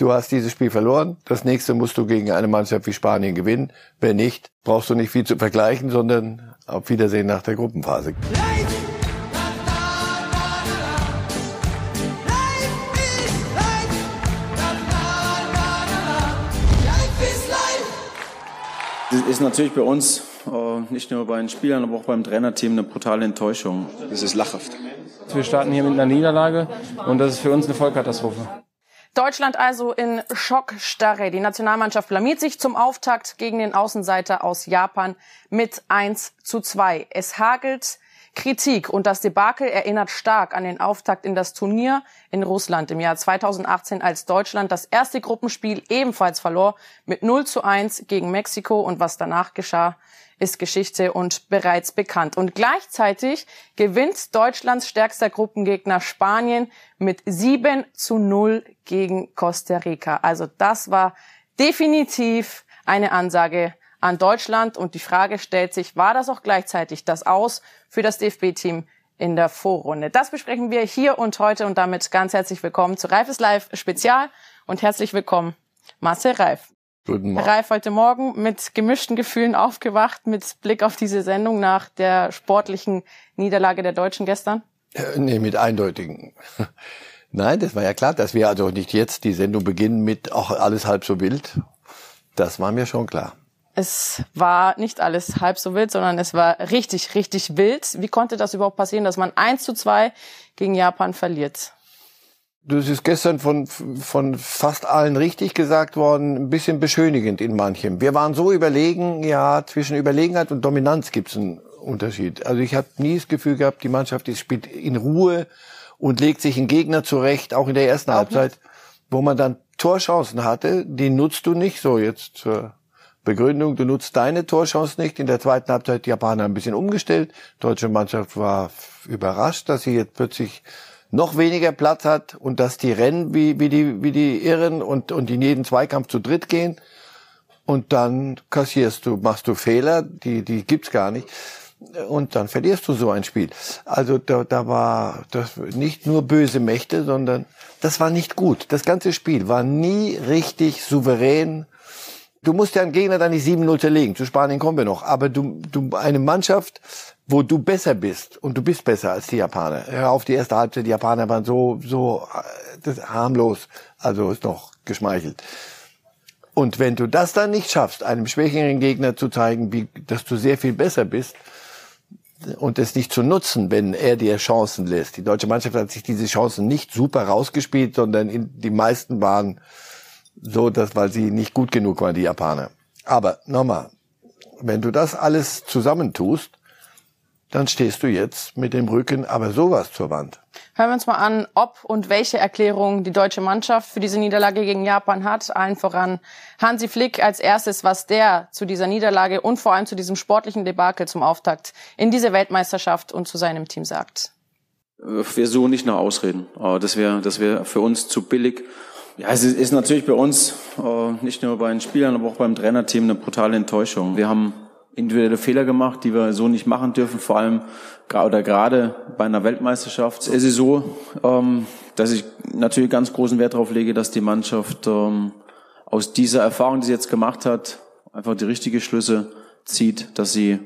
du hast dieses Spiel verloren. Das nächste musst du gegen eine Mannschaft wie Spanien gewinnen. Wenn nicht, brauchst du nicht viel zu vergleichen, sondern auf Wiedersehen nach der Gruppenphase. Das ist natürlich bei uns, äh, nicht nur bei den Spielern, aber auch beim Trainerteam eine brutale Enttäuschung. Das ist lachhaft. Wir starten hier mit einer Niederlage und das ist für uns eine Vollkatastrophe. Deutschland also in Schockstarre. Die Nationalmannschaft blamiert sich zum Auftakt gegen den Außenseiter aus Japan mit 1 zu 2. Es hagelt Kritik und das Debakel erinnert stark an den Auftakt in das Turnier in Russland im Jahr 2018, als Deutschland das erste Gruppenspiel ebenfalls verlor mit 0 zu 1 gegen Mexiko und was danach geschah, ist Geschichte und bereits bekannt. Und gleichzeitig gewinnt Deutschlands stärkster Gruppengegner Spanien mit 7 zu 0 gegen Costa Rica. Also das war definitiv eine Ansage an Deutschland. Und die Frage stellt sich, war das auch gleichzeitig das Aus für das DFB-Team in der Vorrunde? Das besprechen wir hier und heute und damit ganz herzlich willkommen zu Reifes Live Spezial und herzlich willkommen Marcel Reif. Guten Morgen. Ralf heute Morgen mit gemischten Gefühlen aufgewacht, mit Blick auf diese Sendung nach der sportlichen Niederlage der Deutschen gestern? Äh, Nee, mit eindeutigen. Nein, das war ja klar, dass wir also nicht jetzt die Sendung beginnen mit auch alles halb so wild. Das war mir schon klar. Es war nicht alles halb so wild, sondern es war richtig, richtig wild. Wie konnte das überhaupt passieren, dass man 1 zu 2 gegen Japan verliert? Das ist gestern von, von fast allen richtig gesagt worden, ein bisschen beschönigend in manchem. Wir waren so überlegen, ja, zwischen Überlegenheit und Dominanz gibt es einen Unterschied. Also ich habe nie das Gefühl gehabt, die Mannschaft die spielt in Ruhe und legt sich einen Gegner zurecht, auch in der ersten Auch Halbzeit, wo man dann Torchancen hatte, die nutzt du nicht so jetzt zur Begründung, du nutzt deine Torchance nicht. In der zweiten Halbzeit die Japaner ein bisschen umgestellt. Die deutsche Mannschaft war überrascht, dass sie jetzt plötzlich noch weniger Platz hat und dass die rennen wie, wie, die, wie die Irren und, und in jeden Zweikampf zu dritt gehen. Und dann kassierst du, machst du Fehler, die, die gibt's gar nicht. Und dann verlierst du so ein Spiel. Also da, da war das nicht nur böse Mächte, sondern das war nicht gut. Das ganze Spiel war nie richtig souverän. Du musst ja einen Gegner dann nicht 7-0 zerlegen. Zu Spanien kommen wir noch. Aber du, du, eine Mannschaft, wo du besser bist und du bist besser als die Japaner. Hör auf die erste Halbzeit, die Japaner waren so, so äh, das harmlos. Also ist noch geschmeichelt. Und wenn du das dann nicht schaffst, einem schwächeren Gegner zu zeigen, wie, dass du sehr viel besser bist und es nicht zu nutzen, wenn er dir Chancen lässt. Die deutsche Mannschaft hat sich diese Chancen nicht super rausgespielt, sondern die meisten waren so, dass, weil sie nicht gut genug waren, die Japaner. Aber nochmal, wenn du das alles zusammentust, dann stehst du jetzt mit dem Rücken aber sowas zur Wand. Hören wir uns mal an, ob und welche Erklärung die deutsche Mannschaft für diese Niederlage gegen Japan hat. Allen voran Hansi Flick als erstes, was der zu dieser Niederlage und vor allem zu diesem sportlichen Debakel zum Auftakt in diese Weltmeisterschaft und zu seinem Team sagt. Wir suchen nicht nach Ausreden. Das wäre das wäre für uns zu billig. Ja, es ist natürlich bei uns, äh, nicht nur bei den Spielern, aber auch beim Trainerteam eine brutale Enttäuschung. Wir haben individuelle Fehler gemacht, die wir so nicht machen dürfen, vor allem oder gerade bei einer Weltmeisterschaft. Es ist so, ähm, dass ich natürlich ganz großen Wert darauf lege, dass die Mannschaft ähm, aus dieser Erfahrung, die sie jetzt gemacht hat, einfach die richtige Schlüsse zieht, dass sie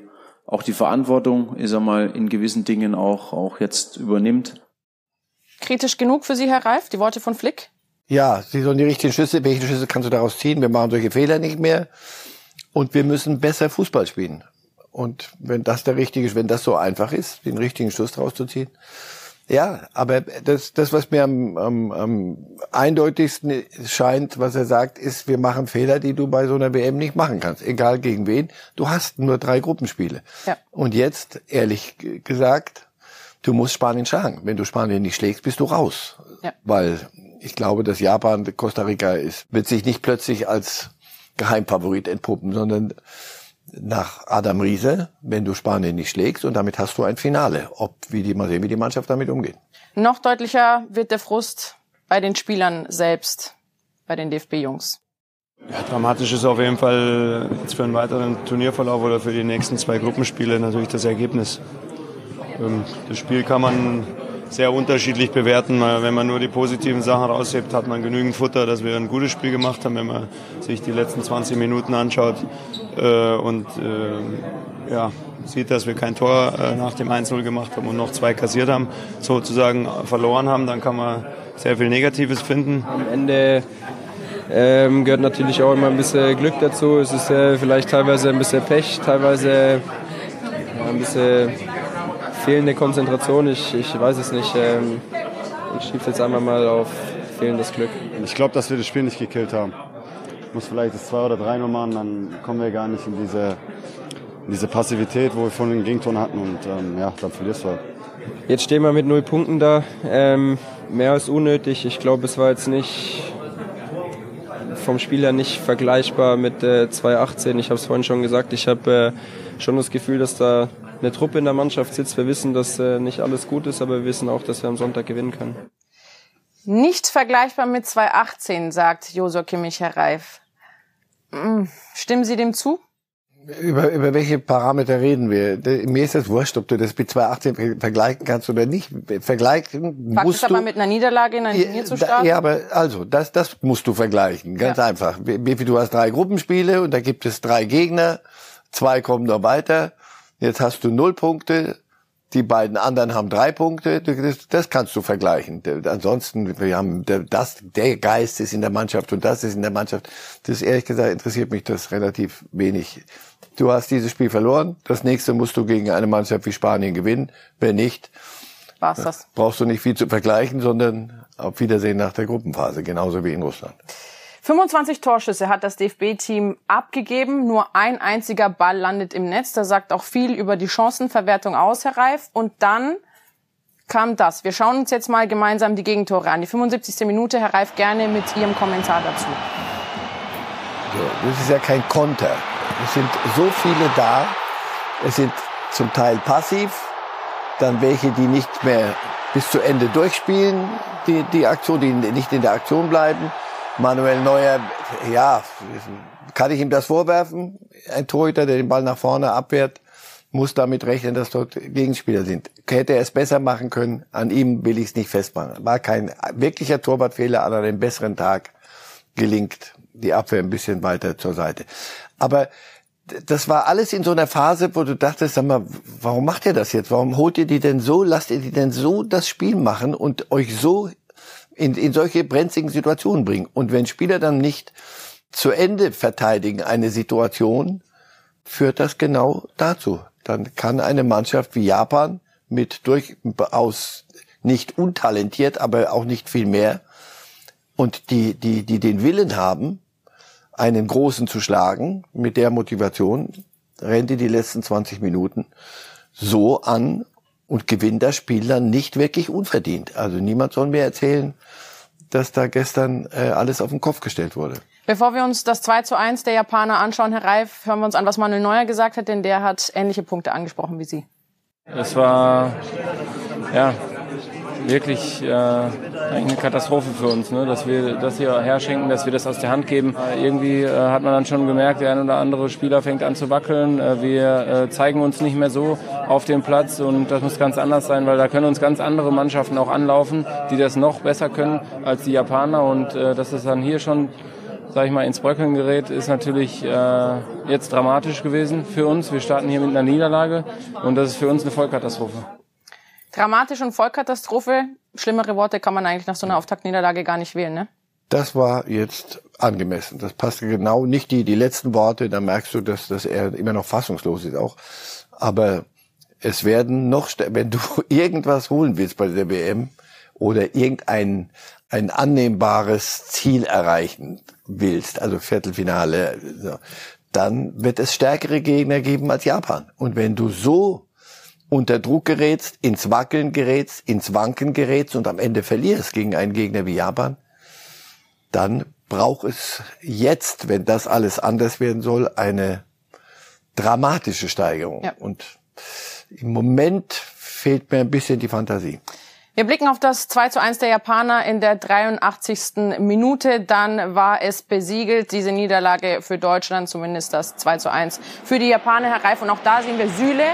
auch die Verantwortung, ich sag mal, in gewissen Dingen auch, auch jetzt übernimmt. Kritisch genug für Sie, Herr Reif, die Worte von Flick? Ja, sie sollen die richtigen Schlüsse. Welche Schlüsse kannst du daraus ziehen? Wir machen solche Fehler nicht mehr. Und wir müssen besser Fußball spielen. Und wenn das der richtige, wenn das so einfach ist, den richtigen Schluss daraus zu ziehen. Ja, aber das, das was mir am, am, am eindeutigsten scheint, was er sagt, ist, wir machen Fehler, die du bei so einer WM nicht machen kannst. Egal gegen wen. Du hast nur drei Gruppenspiele. Ja. Und jetzt, ehrlich gesagt, du musst Spanien schlagen. Wenn du Spanien nicht schlägst, bist du raus. Ja. Weil ich glaube, dass Japan, Costa Rica ist, wird sich nicht plötzlich als Geheimfavorit entpuppen, sondern nach Adam Riese, wenn du Spanien nicht schlägst und damit hast du ein Finale. Ob, wie die, mal sehen, wie die Mannschaft damit umgeht. Noch deutlicher wird der Frust bei den Spielern selbst, bei den DFB-Jungs. Ja, dramatisch ist auf jeden Fall jetzt für einen weiteren Turnierverlauf oder für die nächsten zwei Gruppenspiele natürlich das Ergebnis. Ähm, Das Spiel kann man sehr unterschiedlich bewerten. Wenn man nur die positiven Sachen raushebt, hat man genügend Futter, dass wir ein gutes Spiel gemacht haben, wenn man sich die letzten 20 Minuten anschaut äh, und äh, ja, sieht, dass wir kein Tor äh, nach dem 1-0 gemacht haben und noch zwei kassiert haben, sozusagen verloren haben, dann kann man sehr viel Negatives finden. Am Ende ähm, gehört natürlich auch immer ein bisschen Glück dazu. Es ist äh, vielleicht teilweise ein bisschen Pech, teilweise ein bisschen fehlende Konzentration. Ich, ich weiß es nicht. Ähm, ich schiebe jetzt einmal mal auf fehlendes Glück. Ich glaube, dass wir das Spiel nicht gekillt haben. Ich muss vielleicht das 2 oder 3 noch machen, dann kommen wir gar nicht in diese, in diese Passivität, wo wir vorhin den Gegenton hatten und ähm, ja, dann verlierst du halt. Jetzt stehen wir mit null Punkten da. Ähm, mehr als unnötig. Ich glaube, es war jetzt nicht vom Spieler nicht vergleichbar mit äh, 2018. Ich habe es vorhin schon gesagt. Ich habe äh, schon das Gefühl, dass da eine Truppe in der Mannschaft sitzt. Wir wissen, dass äh, nicht alles gut ist, aber wir wissen auch, dass wir am Sonntag gewinnen können. Nicht vergleichbar mit 2018, sagt Josua Kimmich, Herr Reif. Hm, stimmen Sie dem zu? Über, über welche Parameter reden wir? Mir ist das wurscht, ob du das mit 2018 vergleichen kannst oder nicht. Vergleichen Fakt musst ist aber mit einer Niederlage in ein Turnier zu starten. Ja, aber also, das, das musst du vergleichen. Ganz ja. einfach. Du hast drei Gruppenspiele und da gibt es drei Gegner. Zwei kommen noch weiter. Jetzt hast du null Punkte. Die beiden anderen haben drei Punkte. Das, kannst du vergleichen. Ansonsten, wir haben das, der Geist ist in der Mannschaft und das ist in der Mannschaft. Das ehrlich gesagt interessiert mich das relativ wenig. Du hast dieses Spiel verloren. Das nächste musst du gegen eine Mannschaft wie Spanien gewinnen. Wenn nicht, War's das. brauchst du nicht viel zu vergleichen, sondern auf Wiedersehen nach der Gruppenphase, genauso wie in Russland. 25 Torschüsse hat das DFB-Team abgegeben. Nur ein einziger Ball landet im Netz. Das sagt auch viel über die Chancenverwertung aus, Herr Reif. Und dann kam das. Wir schauen uns jetzt mal gemeinsam die Gegentore an. Die 75. Minute, Herr Reif, gerne mit Ihrem Kommentar dazu. So, das ist ja kein Konter. Es sind so viele da. Es sind zum Teil passiv. Dann welche, die nicht mehr bis zu Ende durchspielen, die, die Aktion, die nicht in der Aktion bleiben. Manuel Neuer, ja, kann ich ihm das vorwerfen? Ein Torhüter, der den Ball nach vorne abwehrt, muss damit rechnen, dass dort Gegenspieler sind. Hätte er es besser machen können, an ihm will ich es nicht festmachen. War kein wirklicher Torwartfehler, an einem besseren Tag gelingt die Abwehr ein bisschen weiter zur Seite. Aber das war alles in so einer Phase, wo du dachtest, sag mal, warum macht ihr das jetzt? Warum holt ihr die denn so? Lasst ihr die denn so das Spiel machen und euch so in, in solche brenzligen Situationen bringen. Und wenn Spieler dann nicht zu Ende verteidigen eine Situation, führt das genau dazu. Dann kann eine Mannschaft wie Japan mit durchaus nicht untalentiert, aber auch nicht viel mehr und die, die, die den Willen haben, einen Großen zu schlagen, mit der Motivation, rennt die die letzten 20 Minuten so an und gewinnt das Spiel dann nicht wirklich unverdient. Also niemand soll mir erzählen, dass da gestern äh, alles auf den Kopf gestellt wurde. Bevor wir uns das 2 zu 1 der Japaner anschauen, Herr Reif, hören wir uns an, was Manuel Neuer gesagt hat, denn der hat ähnliche Punkte angesprochen wie Sie. Es war ja wirklich äh, eine Katastrophe für uns, ne? dass wir das hier herschenken, dass wir das aus der Hand geben. Äh, irgendwie äh, hat man dann schon gemerkt, der ein oder andere Spieler fängt an zu wackeln. Äh, wir äh, zeigen uns nicht mehr so auf dem Platz und das muss ganz anders sein, weil da können uns ganz andere Mannschaften auch anlaufen, die das noch besser können als die Japaner und äh, das ist dann hier schon sag ich mal, ins Bröckeln gerät, ist natürlich äh, jetzt dramatisch gewesen für uns. Wir starten hier mit einer Niederlage und das ist für uns eine Vollkatastrophe. Dramatisch und Vollkatastrophe. Schlimmere Worte kann man eigentlich nach so einer Auftaktniederlage gar nicht wählen, ne? Das war jetzt angemessen. Das passte genau nicht die, die letzten Worte. Da merkst du, dass, dass er immer noch fassungslos ist auch. Aber es werden noch, wenn du irgendwas holen willst bei der WM oder irgendein ein annehmbares Ziel erreichen willst, also Viertelfinale, dann wird es stärkere Gegner geben als Japan. Und wenn du so unter Druck gerätst, ins Wackeln gerätst, ins Wanken gerätst und am Ende verlierst gegen einen Gegner wie Japan, dann braucht es jetzt, wenn das alles anders werden soll, eine dramatische Steigerung. Ja. Und im Moment fehlt mir ein bisschen die Fantasie. Wir blicken auf das 2 zu 1 der Japaner in der 83. Minute. Dann war es besiegelt, diese Niederlage für Deutschland, zumindest das 2 zu 1 für die Japaner, Herr Reif. Und auch da sehen wir Süle,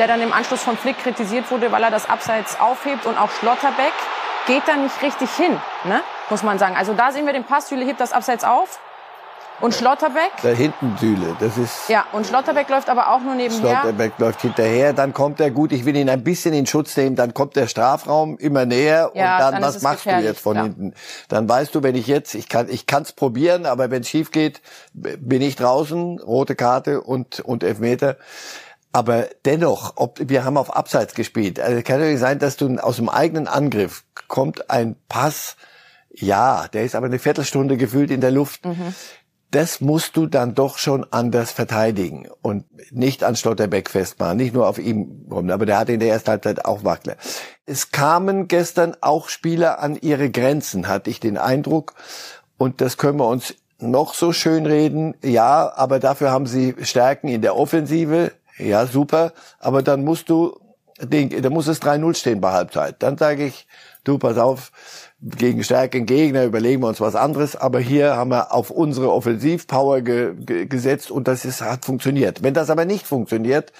der dann im Anschluss von Flick kritisiert wurde, weil er das Abseits aufhebt und auch Schlotterbeck geht da nicht richtig hin, ne? muss man sagen. Also da sehen wir den Pass, Süle hebt das Abseits auf und Schlotterbeck? Da hinten Süle, das ist. Ja, und Schlotterbeck läuft aber auch nur nebenher. Schlotterbeck läuft hinterher, dann kommt er gut, ich will ihn ein bisschen in Schutz nehmen, dann kommt der Strafraum immer näher Ja, und dann, dann was machst du jetzt von ja. hinten? Dann weißt du, wenn ich jetzt, ich kann, ich kann's probieren, aber wenn es schief geht, bin ich draußen, rote Karte und, und Elfmeter. Aber dennoch, ob, wir haben auf Abseits gespielt. Also kann ja nicht sein, dass du aus dem eigenen Angriff kommt ein Pass, ja, der ist aber eine Viertelstunde gefühlt in der Luft. Das musst du dann doch schon anders verteidigen und nicht an Stotterbeck festmachen, nicht nur auf ihm rum. Aber der hatte in der ersten Halbzeit auch Wackler. Es kamen gestern auch Spieler an ihre Grenzen, hatte ich den Eindruck. Und das können wir uns noch so schön reden. Ja, aber dafür haben sie Stärken in der Offensive. Ja, super. Aber dann musst du, den, da muss es 3-0 stehen bei Halbzeit. Dann sage ich, du, pass auf, gegen stärkeren Gegner überlegen wir uns was anderes. Aber hier haben wir auf unsere Offensivpower ge, ge, gesetzt und das ist, hat funktioniert. Wenn das aber nicht funktioniert,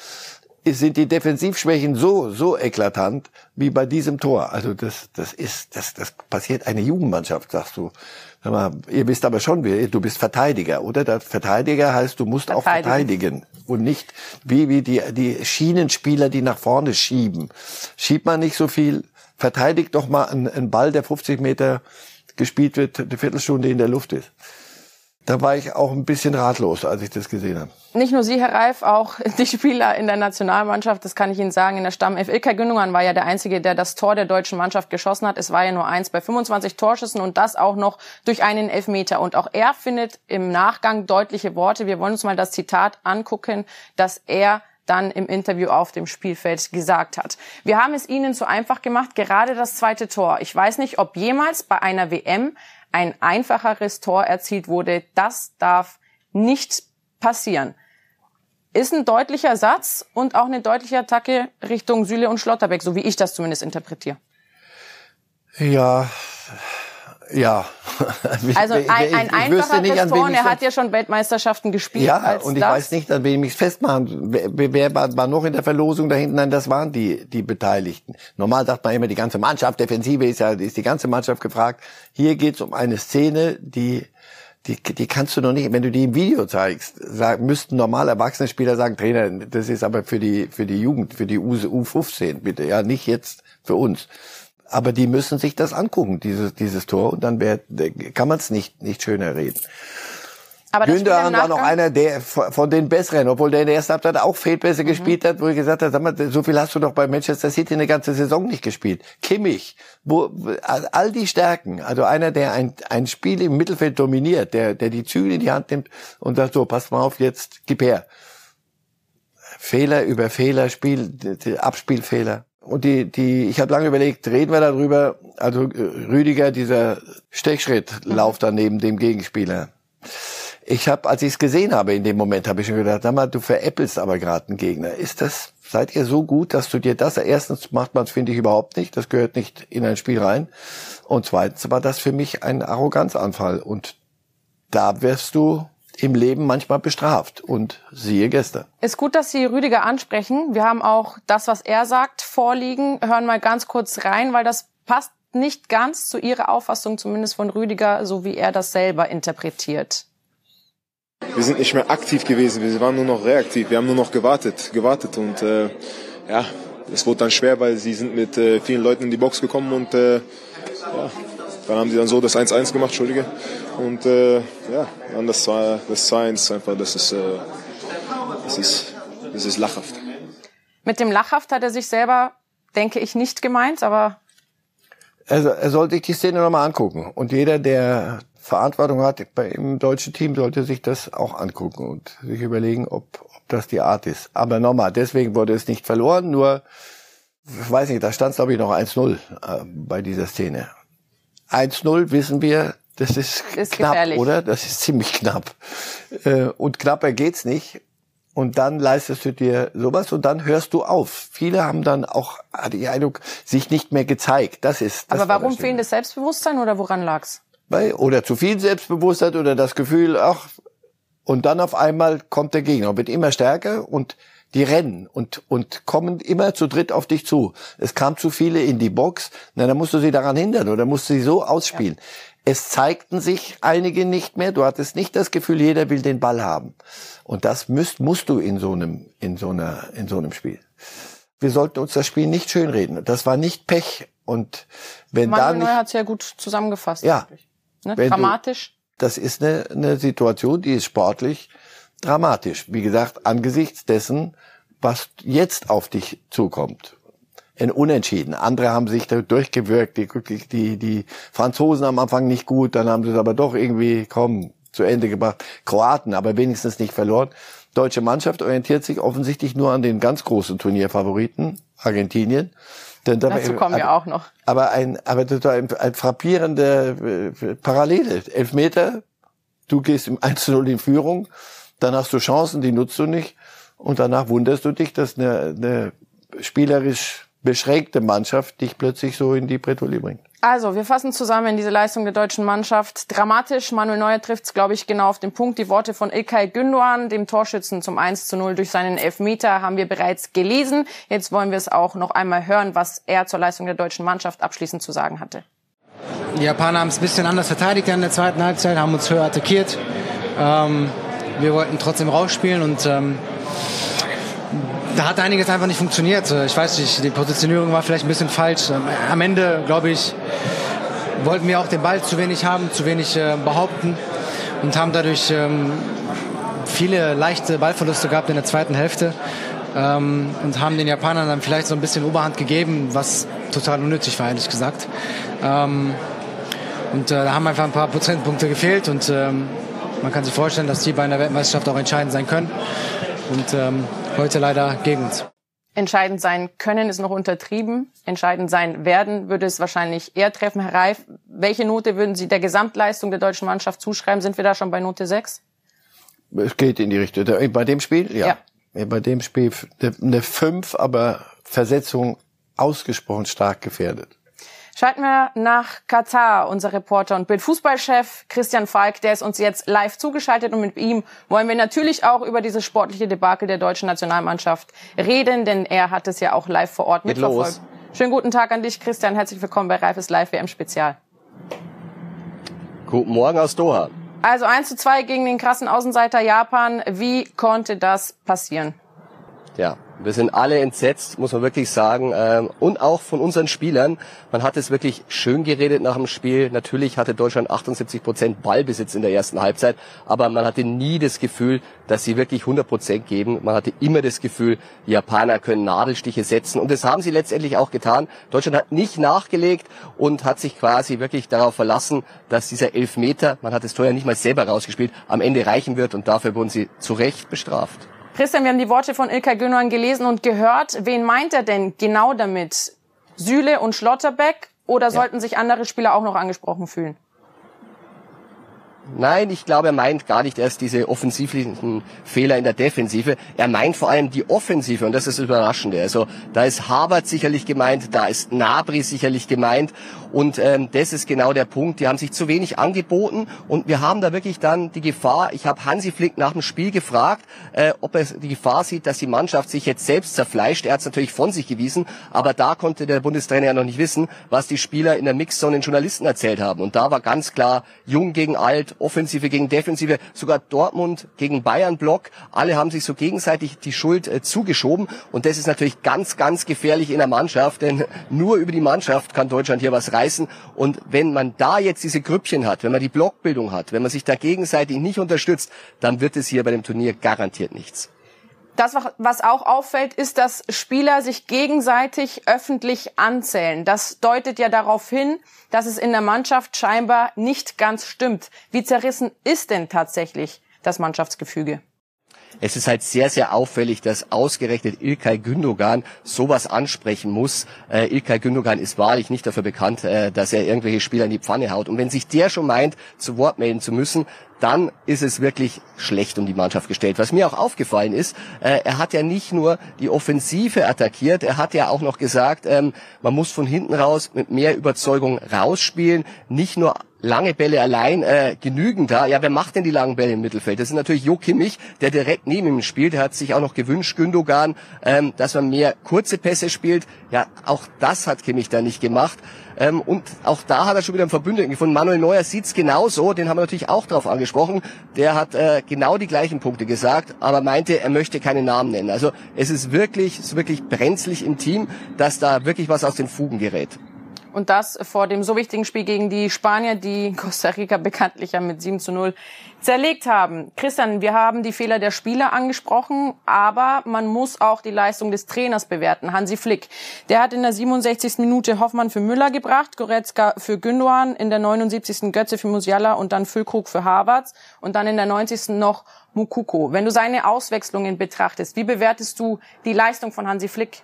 sind die Defensivschwächen so, so eklatant wie bei diesem Tor. Also das, das ist, das, das passiert eine Jugendmannschaft, sagst du. Sag mal, ihr wisst aber schon, du bist Verteidiger, oder? Der Verteidiger heißt, du musst auch Verteidigen. Und nicht wie, wie die, die Schienenspieler, die nach vorne schieben. Schiebt man nicht so viel, verteidigt doch mal einen, einen Ball, der 50 Meter gespielt wird, eine Viertelstunde in der Luft ist. Da war ich auch ein bisschen ratlos, als ich das gesehen habe. Nicht nur Sie, Herr Reif, auch die Spieler in der Nationalmannschaft, das kann ich Ihnen sagen, in der Stammelf. Ilkay Gündogan war ja der Einzige, der das Tor der deutschen Mannschaft geschossen hat. Es war ja nur eins bei 25 Torschüssen und das auch noch durch einen Elfmeter. Und auch er findet im Nachgang deutliche Worte. Wir wollen uns mal das Zitat angucken, das er dann im Interview auf dem Spielfeld gesagt hat. Wir haben es Ihnen so einfach gemacht, gerade das zweite Tor. Ich weiß nicht, ob jemals bei einer WM ein einfacheres Tor erzielt wurde. Das darf nicht passieren. Ist ein deutlicher Satz und auch eine deutliche Attacke Richtung Süle und Schlotterbeck, so wie ich das zumindest interpretiere. Ja, ja. Also ein, ein Ich- ich wüsste einfacheres nicht, ich er hat ja schon Weltmeisterschaften gespielt. Ja, und ich das. weiß nicht, an wen ich es festmachen. Wer, wer war, war noch in der Verlosung da hinten? Nein, das waren die, die Beteiligten. Normal sagt man immer, die ganze Mannschaft, Defensive ist ja, ist die ganze Mannschaft gefragt. Hier geht's um eine Szene, die, die, die kannst du noch nicht, wenn du die im Video zeigst, sag, müssten normal erwachsene Spieler sagen, Trainer, das ist aber für die, für die Jugend, für die U, U15, bitte, ja, nicht jetzt für uns. Aber die müssen sich das angucken, dieses, dieses Tor, und dann wär, kann man es nicht, nicht schöner reden. Aber Gündogan war noch einer der von den besseren, obwohl der in der ersten Halbzeit auch Fehlpässe Mhm. gespielt hat, wo ich gesagt habe, sag mal, so viel hast du doch bei Manchester City eine ganze Saison nicht gespielt. Kimmich, wo all die Stärken, also einer, der ein, ein Spiel im Mittelfeld dominiert, der, der die Zügel in die Hand nimmt und sagt so, pass mal auf, jetzt gib her. Fehler über Fehler, Spiel, Abspielfehler. Und die, die, ich habe lange überlegt, reden wir darüber, also äh, Rüdiger, dieser Stechschrittlauf da neben dem Gegenspieler. Ich habe, als ich es gesehen habe in dem Moment, habe ich schon gedacht, sag mal, du veräppelst aber gerade einen Gegner. Ist das, seid ihr so gut, dass du dir das, erstens macht man es, finde ich, überhaupt nicht, das gehört nicht in ein Spiel rein. Und zweitens war das für mich ein Arroganzanfall. Und da wirst du im Leben manchmal bestraft. Und siehe gestern. Ist gut, dass Sie Rüdiger ansprechen. Wir haben auch das, was er sagt, vorliegen. Hören mal ganz kurz rein, weil das passt nicht ganz zu Ihrer Auffassung, zumindest von Rüdiger, so wie er das selber interpretiert. wir sind nicht mehr aktiv gewesen, wir waren nur noch reaktiv, wir haben nur noch gewartet, gewartet und äh, ja, es wurde dann schwer, weil sie sind mit äh, vielen Leuten in die Box gekommen und äh, ja, dann haben sie dann so das 1-1 gemacht, Entschuldige, und äh, ja, dann das 2 das 2-1 einfach, das ist, äh, das ist, das ist lachhaft. Mit dem Lachhaft hat er sich selber, denke ich, nicht gemeint, aber Also er sollte sich die Szene nochmal angucken. Und jeder, der Verantwortung hat im deutschen Team, sollte sich das auch angucken und sich überlegen, ob, ob das die Art ist. Aber nochmal, deswegen wurde es nicht verloren, nur, ich weiß nicht, da stand es glaube ich noch 1-0 äh, bei dieser Szene. 1-0 wissen wir, das ist, Ist knapp, gefährlich. oder? Das ist ziemlich knapp. Äh, und knapper geht's nicht. Und dann leistest du dir sowas und dann hörst du auf. Viele haben dann auch, hatte ich Eindruck, sich nicht mehr gezeigt. Das ist. Das aber warum fehlendes Selbstbewusstsein oder woran lag's? Weil, oder zu viel Selbstbewusstheit oder das Gefühl, ach, und dann auf einmal kommt der Gegner und wird immer stärker und die rennen und, und kommen immer zu dritt auf dich zu. Es kam zu viele in die Box, na, dann musst du sie daran hindern oder musst du sie so ausspielen. Ja. Es zeigten sich einige nicht mehr. Du hattest nicht das Gefühl, jeder will den Ball haben. Und das müsst, musst du in so einem, in so einer, in so einem Spiel. Wir sollten uns das Spiel nicht schönreden. Das war nicht Pech. Und wenn Manuel da nicht, Neuer hat es ja gut zusammengefasst. Ja. Ne? Dramatisch. Du, das ist eine, eine Situation, die ist sportlich dramatisch. Wie gesagt, angesichts dessen, was jetzt auf dich zukommt. Ein Unentschieden. Andere haben sich da durchgewirkt. Die, die, die Franzosen am Anfang nicht gut, dann haben sie es aber doch irgendwie, komm, zu Ende gebracht. Kroaten, aber wenigstens nicht verloren. Deutsche Mannschaft orientiert sich offensichtlich nur an den ganz großen Turnierfavoriten, Argentinien. Denn dabei, Dazu kommen wir auch noch. Aber ein, aber das war ein, ein frappierende äh, Parallele. Elfmeter, du gehst im 1-0 in Führung, dann hast du Chancen, die nutzt du nicht. Und danach wunderst du dich, dass eine, eine spielerisch beschränkte Mannschaft dich plötzlich so in die Bretouille bringt. Also, wir fassen zusammen diese Leistung der deutschen Mannschaft. Dramatisch. Manuel Neuer trifft es, glaube ich, genau auf den Punkt. Die Worte von Ilkay Gündoğan, dem Torschützen zum 1 zu 0 durch seinen Elfmeter, haben wir bereits gelesen. Jetzt wollen wir es auch noch einmal hören, was er zur Leistung der deutschen Mannschaft abschließend zu sagen hatte. Die Japaner haben es ein bisschen anders verteidigt in der zweiten Halbzeit, haben uns höher attackiert. Ähm, wir wollten trotzdem rausspielen und ähm, da hat einiges einfach nicht funktioniert. Ich weiß nicht, die Positionierung war vielleicht ein bisschen falsch. Am Ende, glaube ich, wollten wir auch den Ball zu wenig haben, zu wenig äh, behaupten und haben dadurch ähm, viele leichte Ballverluste gehabt in der zweiten Hälfte ähm, und haben den Japanern dann vielleicht so ein bisschen Oberhand gegeben, was total unnötig war, ehrlich gesagt. Ähm, und äh, da haben einfach ein paar Prozentpunkte gefehlt und ähm, man kann sich vorstellen, dass die bei einer Weltmeisterschaft auch entscheidend sein können. Und ähm, heute leider gegen uns. Entscheidend sein können ist noch untertrieben. Entscheidend sein werden würde es wahrscheinlich eher treffen. Herr Reif, welche Note würden Sie der Gesamtleistung der deutschen Mannschaft zuschreiben? Sind wir da schon bei Note 6? Es geht in die Richtung. Bei dem Spiel? Ja. ja. Bei dem Spiel eine 5, aber Versetzung ausgesprochen stark gefährdet. Schalten wir nach Katar. Unser Reporter und Bildfußballchef Christian Falk, der ist uns jetzt live zugeschaltet und mit ihm wollen wir natürlich auch über dieses sportliche Debakel der deutschen Nationalmannschaft reden, denn er hat es ja auch live vor Ort Geht mitverfolgt. Los. Schönen guten Tag an dich, Christian. Herzlich willkommen bei Reifes Live WM Spezial. Guten Morgen aus Doha. Also 1 zu 2 gegen den krassen Außenseiter Japan. Wie konnte das passieren? Ja, wir sind alle entsetzt, muss man wirklich sagen. Ähm, und auch von unseren Spielern. Man hat es wirklich schön geredet nach dem Spiel. Natürlich hatte Deutschland 78 Prozent Ballbesitz in der ersten Halbzeit. Aber man hatte nie das Gefühl, dass sie wirklich 100 Prozent geben. Man hatte immer das Gefühl, die Japaner können Nadelstiche setzen. Und das haben sie letztendlich auch getan. Deutschland hat nicht nachgelegt und hat sich quasi wirklich darauf verlassen, dass dieser Elfmeter, man hat es Tor nicht mal selber rausgespielt, am Ende reichen wird. Und dafür wurden sie zu Recht bestraft. Christian, wir haben die Worte von Ilkay Gündogan gelesen und gehört. Wen meint er denn genau damit? Süle und Schlotterbeck? Oder sollten ja. sich andere Spieler auch noch angesprochen fühlen? Nein, ich glaube, er meint gar nicht erst diese offensivlichen Fehler in der Defensive. Er meint vor allem die Offensive und das ist das Überraschende. Also da ist Harvard sicherlich gemeint, da ist Nabri sicherlich gemeint und ähm, das ist genau der Punkt. Die haben sich zu wenig angeboten und wir haben da wirklich dann die Gefahr. Ich habe Hansi Flick nach dem Spiel gefragt, äh, ob er die Gefahr sieht, dass die Mannschaft sich jetzt selbst zerfleischt. Er hat es natürlich von sich gewiesen, aber da konnte der Bundestrainer ja noch nicht wissen, was die Spieler in der Mixzone den Journalisten erzählt haben. Und da war ganz klar Jung gegen Alt, Offensive gegen Defensive, sogar Dortmund gegen Bayern Block. Alle haben sich so gegenseitig die Schuld äh, zugeschoben und das ist natürlich ganz, ganz gefährlich in der Mannschaft, denn nur über die Mannschaft kann Deutschland hier was reißen. Und wenn man da jetzt diese Grüppchen hat, wenn man die Blockbildung hat, wenn man sich da gegenseitig nicht unterstützt, dann wird es hier bei dem Turnier garantiert nichts. Das, was auch auffällt, ist, dass Spieler sich gegenseitig öffentlich anzählen. Das deutet ja darauf hin, dass es in der Mannschaft scheinbar nicht ganz stimmt. Wie zerrissen ist denn tatsächlich das Mannschaftsgefüge? Es ist halt sehr, sehr auffällig, dass ausgerechnet Ilkay Gündogan sowas ansprechen muss. Äh, Ilkay Gündogan ist wahrlich nicht dafür bekannt, äh, dass er irgendwelche Spieler in die Pfanne haut. Und wenn sich der schon meint, zu Wort melden zu müssen, dann ist es wirklich schlecht um die Mannschaft gestellt. Was mir auch aufgefallen ist, äh, er hat ja nicht nur die Offensive attackiert, er hat ja auch noch gesagt, ähm, man muss von hinten raus mit mehr Überzeugung rausspielen, nicht nur lange Bälle allein äh, genügen da. Ja, wer macht denn die langen Bälle im Mittelfeld? Das ist natürlich Jo Kimmich, der direkt neben ihm spielt. Der hat sich auch noch gewünscht, Gündogan, ähm, dass man mehr kurze Pässe spielt. Ja, auch das hat Kimmich da nicht gemacht. Ähm, und auch da hat er schon wieder einen Verbündeten gefunden. Manuel Neuer sieht's genauso. Den haben wir natürlich auch drauf angesprochen. Der hat äh, genau die gleichen Punkte gesagt, aber meinte, er möchte keine Namen nennen. Also es ist wirklich, es ist wirklich brenzlig im Team, dass da wirklich was aus den Fugen gerät. Und das vor dem so wichtigen Spiel gegen die Spanier, die Costa Rica bekanntlich ja mit 7 zu 0 zerlegt haben. Christian, wir haben die Fehler der Spieler angesprochen, aber man muss auch die Leistung des Trainers bewerten. Hansi Flick, der hat in der 67. Minute Hoffmann für Müller gebracht, Goretzka für Gündogan, in der 79. Götze für Musiala und dann Füllkrug für Havertz und dann in der 90. noch Mukuko. Wenn du seine Auswechslungen betrachtest, wie bewertest du die Leistung von Hansi Flick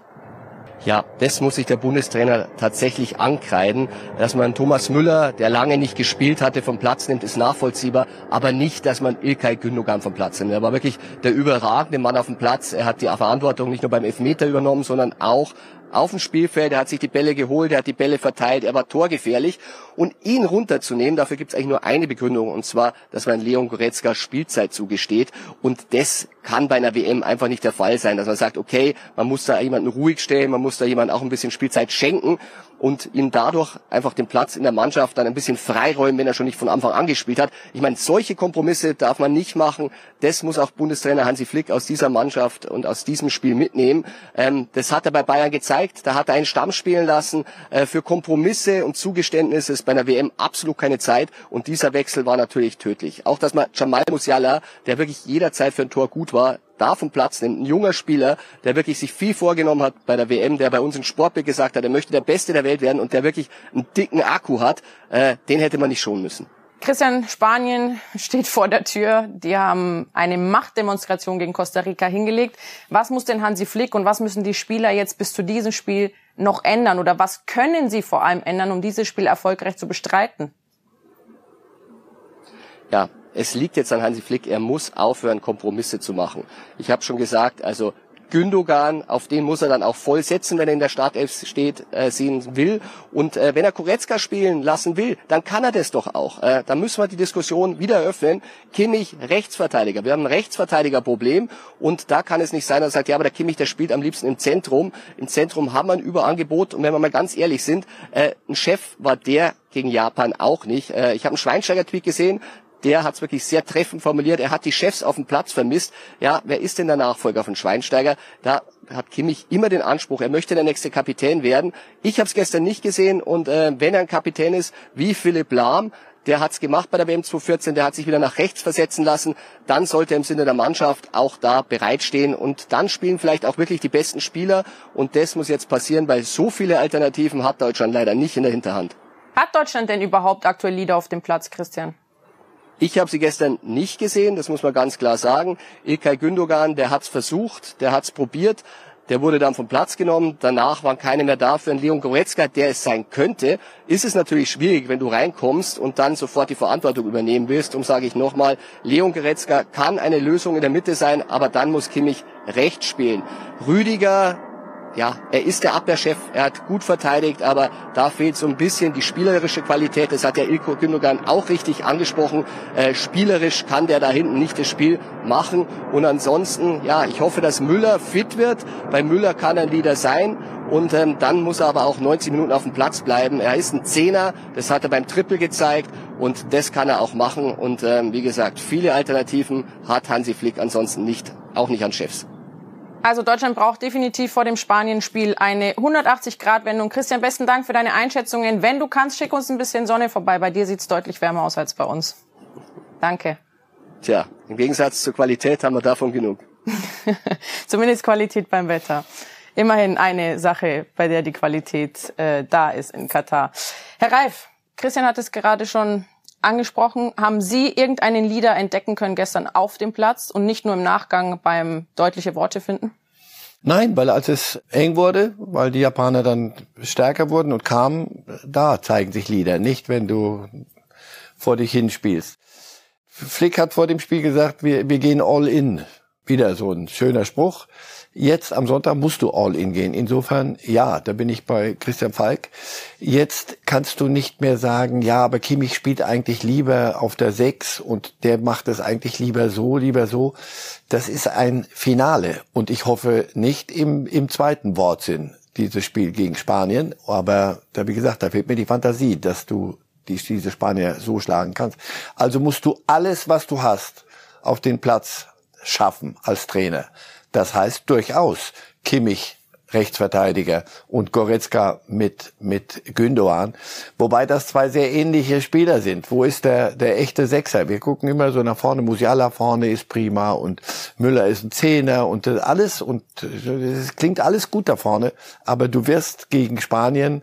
ja, das muss sich der Bundestrainer tatsächlich ankreiden. Dass man Thomas Müller, der lange nicht gespielt hatte, vom Platz nimmt, ist nachvollziehbar. Aber nicht, dass man Ilkay Gündogan vom Platz nimmt. Er war wirklich der überragende Mann auf dem Platz. Er hat die Verantwortung nicht nur beim Elfmeter übernommen, sondern auch auf dem Spielfeld, er hat sich die Bälle geholt, er hat die Bälle verteilt, er war torgefährlich. Und ihn runterzunehmen, dafür gibt es eigentlich nur eine Begründung, und zwar, dass man Leon Goretzka Spielzeit zugesteht. Und das kann bei einer WM einfach nicht der Fall sein, dass man sagt, okay, man muss da jemanden ruhig stellen, man muss da jemanden auch ein bisschen Spielzeit schenken und ihm dadurch einfach den Platz in der Mannschaft dann ein bisschen freiräumen, wenn er schon nicht von Anfang an gespielt hat. Ich meine, solche Kompromisse darf man nicht machen. Das muss auch Bundestrainer Hansi Flick aus dieser Mannschaft und aus diesem Spiel mitnehmen. Ähm, das hat er bei Bayern gezeigt. Da hat er einen Stamm spielen lassen. Äh, für Kompromisse und Zugeständnisse ist bei einer WM absolut keine Zeit. Und dieser Wechsel war natürlich tödlich. Auch, dass man Jamal Musiala, der wirklich jederzeit für ein Tor gut war, da vom Platz nimmt. Ein junger Spieler, der wirklich sich viel vorgenommen hat bei der WM, der bei uns in Sportbild gesagt hat, er möchte der Beste der Welt werden und der wirklich einen dicken Akku hat, äh, den hätte man nicht schonen müssen. Christian, Spanien steht vor der Tür. Die haben eine Machtdemonstration gegen Costa Rica hingelegt. Was muss denn Hansi Flick und was müssen die Spieler jetzt bis zu diesem Spiel noch ändern? Oder was können sie vor allem ändern, um dieses Spiel erfolgreich zu bestreiten? Ja, es liegt jetzt an Hansi Flick, er muss aufhören, Kompromisse zu machen. Ich habe schon gesagt, also Gündogan, auf den muss er dann auch voll setzen, wenn er in der Startelf steht, äh, sehen will. Und äh, wenn er Koretzka spielen lassen will, dann kann er das doch auch. Äh, dann müssen wir die Diskussion wieder öffnen. Kimmich, Rechtsverteidiger. Wir haben ein Rechtsverteidigerproblem und da kann es nicht sein, dass er sagt, ja, aber der Kimmich, der spielt am liebsten im Zentrum. Im Zentrum haben wir ein Überangebot und wenn wir mal ganz ehrlich sind, äh, ein Chef war der gegen Japan auch nicht. Äh, ich habe einen Schweinsteiger-Tweet gesehen, der hat es wirklich sehr treffend formuliert. Er hat die Chefs auf dem Platz vermisst. Ja, wer ist denn der Nachfolger von Schweinsteiger? Da hat Kimmich immer den Anspruch, er möchte der nächste Kapitän werden. Ich habe es gestern nicht gesehen und äh, wenn er ein Kapitän ist wie Philipp Lahm, der hat's gemacht bei der WM 2014, der hat sich wieder nach rechts versetzen lassen, dann sollte er im Sinne der Mannschaft auch da bereitstehen und dann spielen vielleicht auch wirklich die besten Spieler und das muss jetzt passieren, weil so viele Alternativen hat Deutschland leider nicht in der Hinterhand. Hat Deutschland denn überhaupt aktuell Lieder auf dem Platz, Christian? Ich habe sie gestern nicht gesehen, das muss man ganz klar sagen. Ilkay Gündogan, der hat's versucht, der hat's probiert, der wurde dann vom Platz genommen. Danach waren keine mehr da für einen Leon Goretzka, der es sein könnte. Ist es natürlich schwierig, wenn du reinkommst und dann sofort die Verantwortung übernehmen willst. Um sage ich nochmal, Leon Goretzka kann eine Lösung in der Mitte sein, aber dann muss Kimmich rechts spielen. Rüdiger, ja, er ist der Abwehrchef, er hat gut verteidigt, aber da fehlt so ein bisschen die spielerische Qualität. Das hat der Ilko Gündogan auch richtig angesprochen. Äh, spielerisch kann der da hinten nicht das Spiel machen. Und ansonsten, ja, ich hoffe, dass Müller fit wird. Bei Müller kann er wieder sein. Und ähm, dann muss er aber auch 90 Minuten auf dem Platz bleiben. Er ist ein Zehner, das hat er beim Triple gezeigt und das kann er auch machen. Und ähm, wie gesagt, viele Alternativen hat Hansi Flick ansonsten nicht, auch nicht an Chefs. Also Deutschland braucht definitiv vor dem Spanien-Spiel eine 180-Grad-Wendung. Christian, besten Dank für deine Einschätzungen. Wenn du kannst, schick uns ein bisschen Sonne vorbei. Bei dir sieht's deutlich wärmer aus als bei uns. Danke. Tja, im Gegensatz zur Qualität haben wir davon genug. Zumindest Qualität beim Wetter. Immerhin eine Sache, bei der die Qualität äh, da ist in Katar. Herr Reif, Christian hat es gerade schon angesprochen. Haben Sie irgendeinen Leader entdecken können gestern auf dem Platz und nicht nur im Nachgang beim deutliche Worte finden? Nein, weil als es eng wurde, weil die Japaner dann stärker wurden und kamen, da zeigen sich Lieder, nicht wenn du vor dich hinspielst. Flick hat vor dem Spiel gesagt, wir, wir gehen all in. Wieder so ein schöner Spruch. Jetzt am Sonntag musst du all in gehen. Insofern, ja, da bin ich bei Christian Falk. Jetzt kannst du nicht mehr sagen, ja, aber Kimmich spielt eigentlich lieber auf der Sechs und der macht es eigentlich lieber so, lieber so. Das ist ein Finale und ich hoffe nicht im, im zweiten Wortsinn dieses Spiel gegen Spanien. Aber da, wie gesagt, da fehlt mir die Fantasie, dass du die, diese Spanier so schlagen kannst. Also musst du alles, was du hast, auf den Platz schaffen als Trainer. Das heißt durchaus Kimmich Rechtsverteidiger und Goretzka mit, mit Gündogan. Wobei das zwei sehr ähnliche Spieler sind. Wo ist der, der echte Sechser? Wir gucken immer so nach vorne. Musiala vorne ist prima und Müller ist ein Zehner und alles und es klingt alles gut da vorne. Aber du wirst gegen Spanien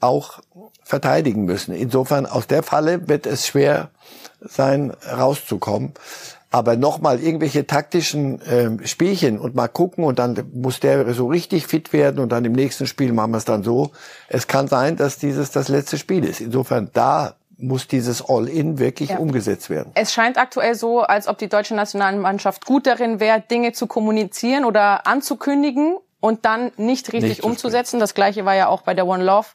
auch verteidigen müssen. Insofern aus der Falle wird es schwer sein, rauszukommen. Aber nochmal irgendwelche taktischen äh, Spielchen und mal gucken und dann muss der so richtig fit werden und dann im nächsten Spiel machen wir es dann so. Es kann sein, dass dieses das letzte Spiel ist. Insofern da muss dieses All-In wirklich ja. umgesetzt werden. Es scheint aktuell so, als ob die deutsche Nationalmannschaft gut darin wäre, Dinge zu kommunizieren oder anzukündigen und dann nicht richtig nicht umzusetzen. Das gleiche war ja auch bei der One Love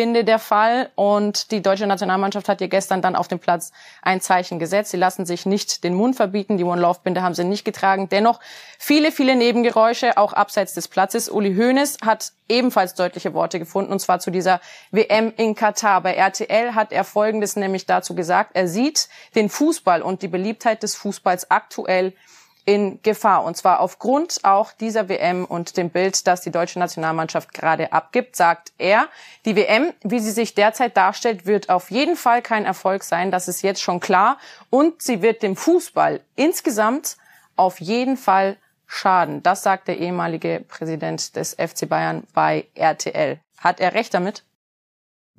Binde der Fall. Und die deutsche Nationalmannschaft hat ihr gestern dann auf dem Platz ein Zeichen gesetzt. Sie lassen sich nicht den Mund verbieten. Die One Love Binde haben sie nicht getragen. Dennoch viele, viele Nebengeräusche, auch abseits des Platzes. Uli Hoeneß hat ebenfalls deutliche Worte gefunden, und zwar zu dieser WM in Katar. Bei RTL hat er Folgendes nämlich dazu gesagt. Er sieht den Fußball und die Beliebtheit des Fußballs aktuell in Gefahr. Und zwar aufgrund auch dieser WM und dem Bild, das die deutsche Nationalmannschaft gerade abgibt, sagt er, die WM, wie sie sich derzeit darstellt, wird auf jeden Fall kein Erfolg sein. Das ist jetzt schon klar. Und sie wird dem Fußball insgesamt auf jeden Fall schaden. Das sagt der ehemalige Präsident des FC Bayern bei RTL. Hat er recht damit?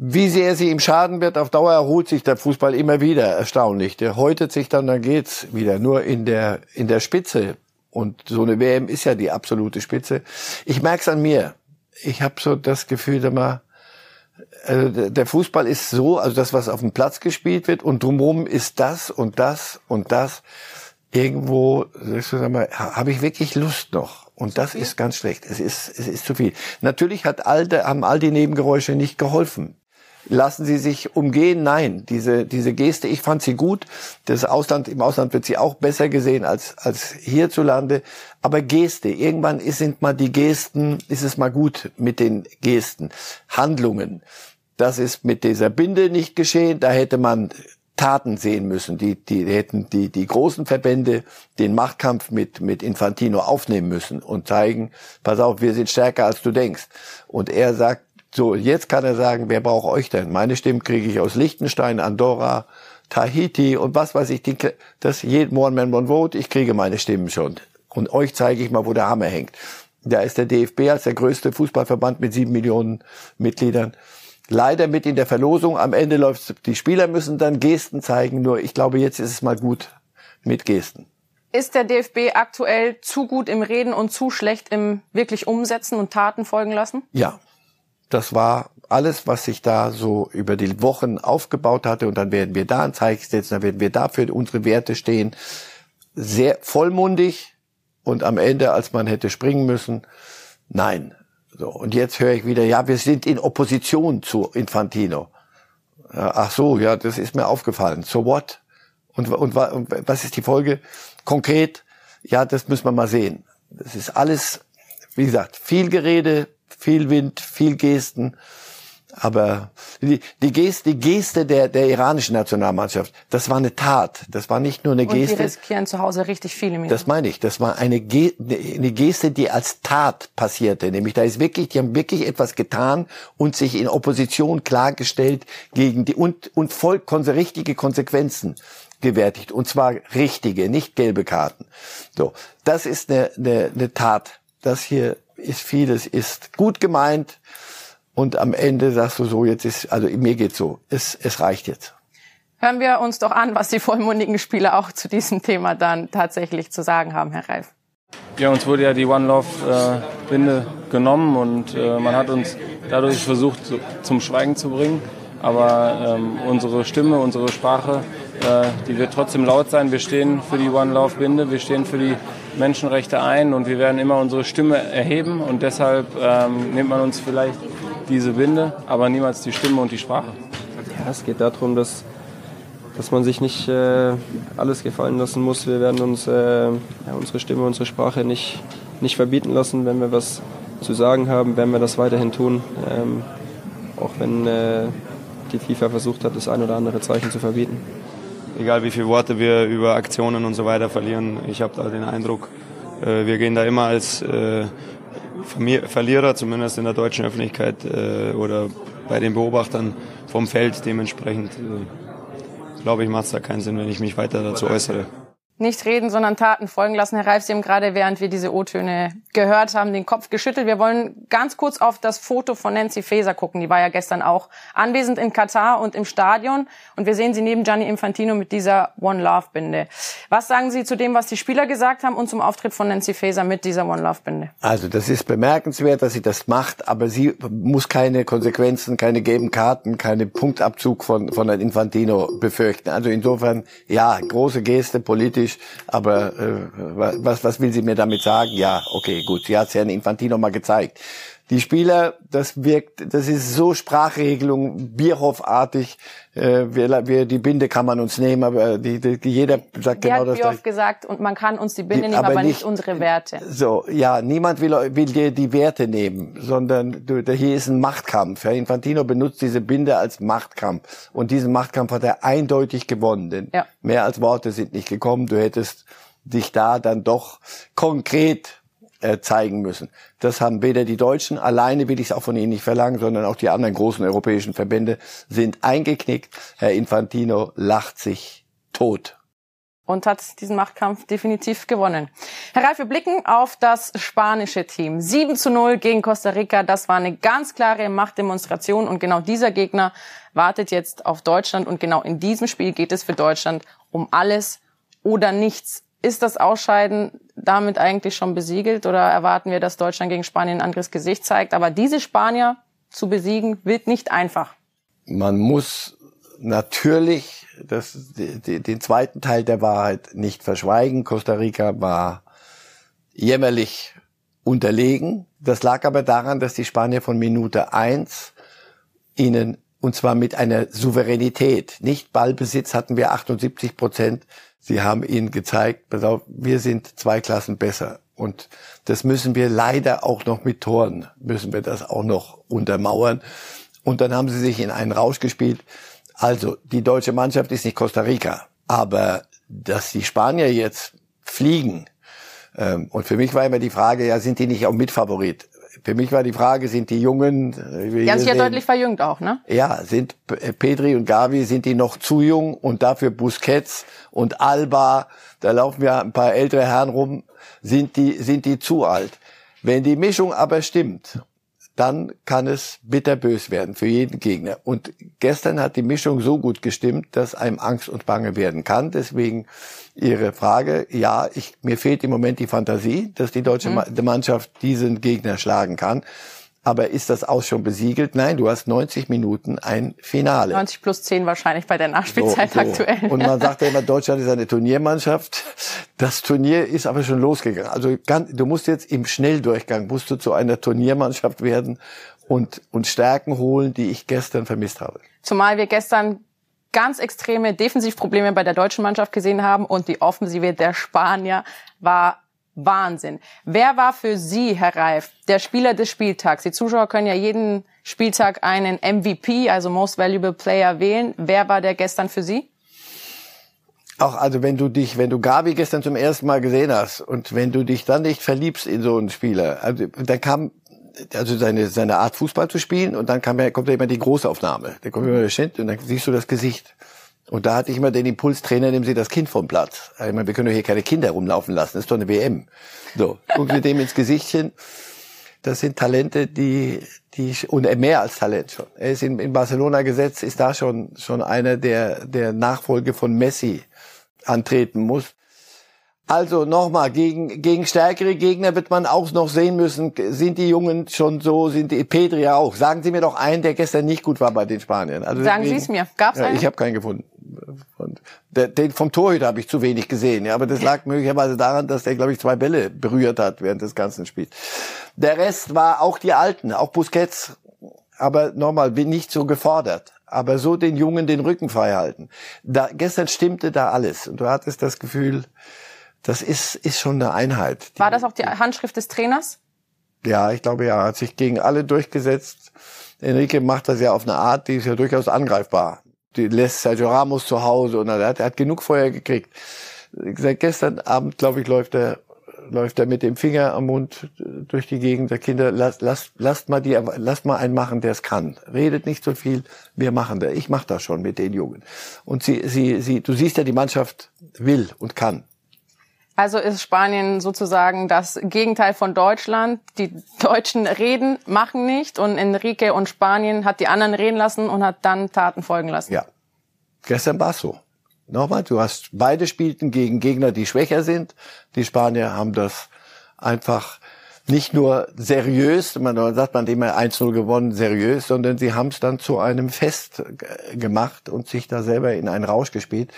Wie sehr sie ihm schaden wird, auf Dauer erholt sich der Fußball immer wieder, erstaunlich. Der häutet sich dann, dann geht's wieder. Nur in der, in der Spitze. Und so eine WM ist ja die absolute Spitze. Ich merk's an mir. Ich habe so das Gefühl, dass man, also der Fußball ist so, also das, was auf dem Platz gespielt wird und drumherum ist das und das und das. Irgendwo, habe ich wirklich Lust noch. Und das ist ganz schlecht. Es ist, es ist zu viel. Natürlich hat all de, haben all die Nebengeräusche nicht geholfen. Lassen Sie sich umgehen? Nein. Diese, diese Geste, ich fand sie gut. Das Ausland, im Ausland wird sie auch besser gesehen als, als hierzulande. Aber Geste, irgendwann sind mal die Gesten, ist es mal gut mit den Gesten. Handlungen. Das ist mit dieser Binde nicht geschehen. Da hätte man Taten sehen müssen. Die, die hätten die, die großen Verbände den Machtkampf mit, mit Infantino aufnehmen müssen und zeigen, pass auf, wir sind stärker als du denkst. Und er sagt, so, jetzt kann er sagen, wer braucht euch denn? Meine Stimmen kriege ich aus Liechtenstein, Andorra, Tahiti und was weiß ich. Das jeden One Man One Vote. Ich kriege meine Stimmen schon. Und euch zeige ich mal, wo der Hammer hängt. Da ist der DFB als der größte Fußballverband mit sieben Millionen Mitgliedern. Leider mit in der Verlosung. Am Ende läuft die Spieler müssen dann Gesten zeigen. Nur ich glaube, jetzt ist es mal gut mit Gesten. Ist der DFB aktuell zu gut im Reden und zu schlecht im wirklich Umsetzen und Taten folgen lassen? Ja, das war alles, was sich da so über die Wochen aufgebaut hatte. Und dann werden wir da ein Zeichen setzen, dann werden wir dafür unsere Werte stehen. Sehr vollmundig und am Ende, als man hätte springen müssen, nein. So, und jetzt höre ich wieder, ja, wir sind in Opposition zu Infantino. Ach so, ja, das ist mir aufgefallen. So what? Und, und, und was ist die Folge? Konkret, ja, das müssen wir mal sehen. Das ist alles, wie gesagt, viel Gerede, viel Wind, viel Gesten. Aber die, die, Geste, die Geste der, der iranischen Nationalmannschaft, das war eine Tat. Das war nicht nur eine Geste. Und die riskieren zu Hause richtig viele Minuten. Das meine ich. Das war eine, Ge eine Geste, die als Tat passierte. Nämlich da ist wirklich, die haben wirklich etwas getan und sich in Opposition klargestellt gegen die und, und voll richtige Konsequenzen gewärtigt. Und zwar richtige, nicht gelbe Karten. So. Das ist eine, eine, eine Tat. Das hier ist vieles, ist gut gemeint und am Ende sagst du so, jetzt ist, also mir geht's so, es, es reicht jetzt. Hören wir uns doch an, was die vollmundigen Spieler auch zu diesem Thema dann tatsächlich zu sagen haben, Herr Reif. Ja, uns wurde ja die One Love äh, Binde genommen und äh, man hat uns dadurch versucht zu, zum Schweigen zu bringen. Aber ähm, unsere Stimme, unsere Sprache äh, die wird trotzdem laut sein. Wir stehen für die One Love Binde, wir stehen für die Menschenrechte ein und wir werden immer unsere Stimme erheben und deshalb ähm, nimmt man uns vielleicht diese Binde, aber niemals die Stimme und die Sprache. Ja, es geht darum, dass, dass man sich nicht äh, alles gefallen lassen muss. Wir werden uns äh, ja, unsere Stimme, unsere Sprache nicht, nicht verbieten lassen. Wenn wir was zu sagen haben, werden wir das weiterhin tun. Ähm, auch wenn äh, die FIFA versucht hat, das ein oder andere Zeichen zu verbieten. Egal wie viele Worte wir über Aktionen und so weiter verlieren, ich habe da den Eindruck, äh, wir gehen da immer als äh, Verlierer, zumindest in der deutschen Öffentlichkeit äh, oder bei den Beobachtern vom Feld. Dementsprechend glaube ich, macht es da keinen Sinn, wenn ich mich weiter dazu äußere nicht reden, sondern Taten folgen lassen. Herr Reif, Sie haben gerade, während wir diese O-Töne gehört haben, den Kopf geschüttelt. Wir wollen ganz kurz auf das Foto von Nancy Faeser gucken. Die war ja gestern auch anwesend in Katar und im Stadion. Und wir sehen sie neben Gianni Infantino mit dieser One Love Binde. Was sagen Sie zu dem, was die Spieler gesagt haben und zum Auftritt von Nancy Faeser mit dieser One Love Binde? Also, das ist bemerkenswert, dass sie das macht, aber sie muss keine Konsequenzen, keine gelben Karten, keine Punktabzug von, von Infantino befürchten. Also insofern, ja, große Geste politisch Englisch, aber äh, was, was will sie mir damit sagen? Ja, okay, gut, sie hat es ja in Infantino mal gezeigt. Die Spieler, das wirkt, das ist so Sprachregelung, Bierhoff-artig. Äh, wir, wir, die Binde kann man uns nehmen, aber die, die, jeder sagt die genau hat das. Bierhoff gesagt, und man kann uns die Binde die, nehmen, aber, aber nicht, nicht, unsere Werte. So, ja, niemand will, will dir die Werte nehmen, sondern du, hier ist ein Machtkampf. Herr Infantino benutzt diese Binde als Machtkampf. Und diesen Machtkampf hat er eindeutig gewonnen. Denn ja. mehr als Worte sind nicht gekommen. Du hättest dich da dann doch konkret äh, zeigen müssen. Das haben weder die Deutschen, alleine will ich es auch von ihnen nicht verlangen, sondern auch die anderen großen europäischen Verbände sind eingeknickt. Herr Infantino lacht sich tot und hat diesen Machtkampf definitiv gewonnen. Herr Reif, wir blicken auf das spanische Team. 7 zu 0 gegen Costa Rica, das war eine ganz klare Machtdemonstration und genau dieser Gegner wartet jetzt auf Deutschland und genau in diesem Spiel geht es für Deutschland um alles oder nichts. Ist das Ausscheiden damit eigentlich schon besiegelt oder erwarten wir, dass Deutschland gegen Spanien ein anderes Gesicht zeigt? Aber diese Spanier zu besiegen wird nicht einfach. Man muss natürlich das, den zweiten Teil der Wahrheit nicht verschweigen. Costa Rica war jämmerlich unterlegen. Das lag aber daran, dass die Spanier von Minute eins ihnen und zwar mit einer Souveränität. Nicht Ballbesitz hatten wir 78 Prozent. Sie haben ihnen gezeigt, pass auf, wir sind zwei Klassen besser. Und das müssen wir leider auch noch mit Toren, müssen wir das auch noch untermauern. Und dann haben sie sich in einen Rausch gespielt. Also, die deutsche Mannschaft ist nicht Costa Rica. Aber dass die Spanier jetzt fliegen, ähm, und für mich war immer die Frage, ja, sind die nicht auch Mitfavorit? Für mich war die Frage, sind die Jungen... Die haben sich ja deutlich verjüngt auch, ne? Ja, sind äh, Pedri und Gavi, sind die noch zu jung und dafür Busquets und Alba, da laufen ja ein paar ältere Herren rum, sind die, sind die zu alt. Wenn die Mischung aber stimmt, dann kann es bitterbös werden für jeden Gegner. Und gestern hat die Mischung so gut gestimmt, dass einem Angst und Bange werden kann. Deswegen Ihre Frage, ja, ich, mir fehlt im Moment die Fantasie, dass die deutsche mhm. Mannschaft diesen Gegner schlagen kann. Aber ist das auch schon besiegelt? Nein, du hast 90 Minuten ein Finale. 90 plus 10 wahrscheinlich bei der Nachspielzeit so, so. aktuell. Und man sagt ja immer, Deutschland ist eine Turniermannschaft. Das Turnier ist aber schon losgegangen. Also du musst jetzt im Schnelldurchgang, musst du zu einer Turniermannschaft werden und, und Stärken holen, die ich gestern vermisst habe. Zumal wir gestern ganz extreme Defensivprobleme bei der deutschen Mannschaft gesehen haben und die Offensive der Spanier war Wahnsinn. Wer war für Sie, Herr Reif, der Spieler des Spieltags? Die Zuschauer können ja jeden Spieltag einen MVP, also Most Valuable Player, wählen. Wer war der gestern für Sie? Auch also wenn du dich, wenn du Gabi gestern zum ersten Mal gesehen hast und wenn du dich dann nicht verliebst in so einen Spieler, also dann kam also seine seine Art Fußball zu spielen und dann kam kommt ja immer die Großaufnahme, da kommt immer der Schnitt und dann siehst du das Gesicht. Und da hatte ich immer den Impuls, Trainer, nehmen Sie das Kind vom Platz. Ich meine, wir können doch hier keine Kinder rumlaufen lassen, das ist doch eine WM. So, gucken Sie dem ins Gesichtchen. Das sind Talente, die, die, und mehr als Talent schon. Er ist in, in Barcelona gesetzt, ist da schon, schon einer, der, der Nachfolge von Messi antreten muss. Also nochmal, gegen, gegen stärkere Gegner wird man auch noch sehen müssen, sind die Jungen schon so, sind die Pedri auch. Sagen Sie mir doch einen, der gestern nicht gut war bei den Spaniern. Also Sagen Sie es mir, gab's ja, einen? Ich habe keinen gefunden. Der, den vom Torhüter habe ich zu wenig gesehen, ja, aber das lag möglicherweise daran, dass der, glaube ich, zwei Bälle berührt hat während des ganzen Spiels. Der Rest war auch die Alten, auch Busquets, aber nochmal, bin nicht so gefordert. Aber so den Jungen den Rücken frei halten. Da, gestern stimmte da alles. Und du hattest das Gefühl, das ist, ist schon eine Einheit. War das auch die Handschrift des Trainers? Ja, ich glaube ja, hat sich gegen alle durchgesetzt. Enrique macht das ja auf eine Art, die ist ja durchaus angreifbar. Die lässt Sergio Ramos zu Hause und er hat, er hat genug Feuer gekriegt. Seit gestern Abend, glaube ich, läuft er läuft er mit dem Finger am Mund durch die Gegend der Kinder. Lasst, lasst, lasst mal die, lasst mal einen machen, der es kann. Redet nicht so viel. Wir machen das. Ich mache das schon mit den Jungen. Und sie, sie, sie, du siehst ja, die Mannschaft will und kann. Also ist Spanien sozusagen das Gegenteil von Deutschland. Die Deutschen reden, machen nicht und Enrique und Spanien hat die anderen reden lassen und hat dann Taten folgen lassen. Ja. Gestern war es so. Nochmal, du hast beide spielten gegen Gegner, die schwächer sind. Die Spanier haben das einfach nicht nur seriös, man sagt man immer 1-0 gewonnen, seriös, sondern sie haben es dann zu einem Fest gemacht und sich da selber in einen Rausch gespielt.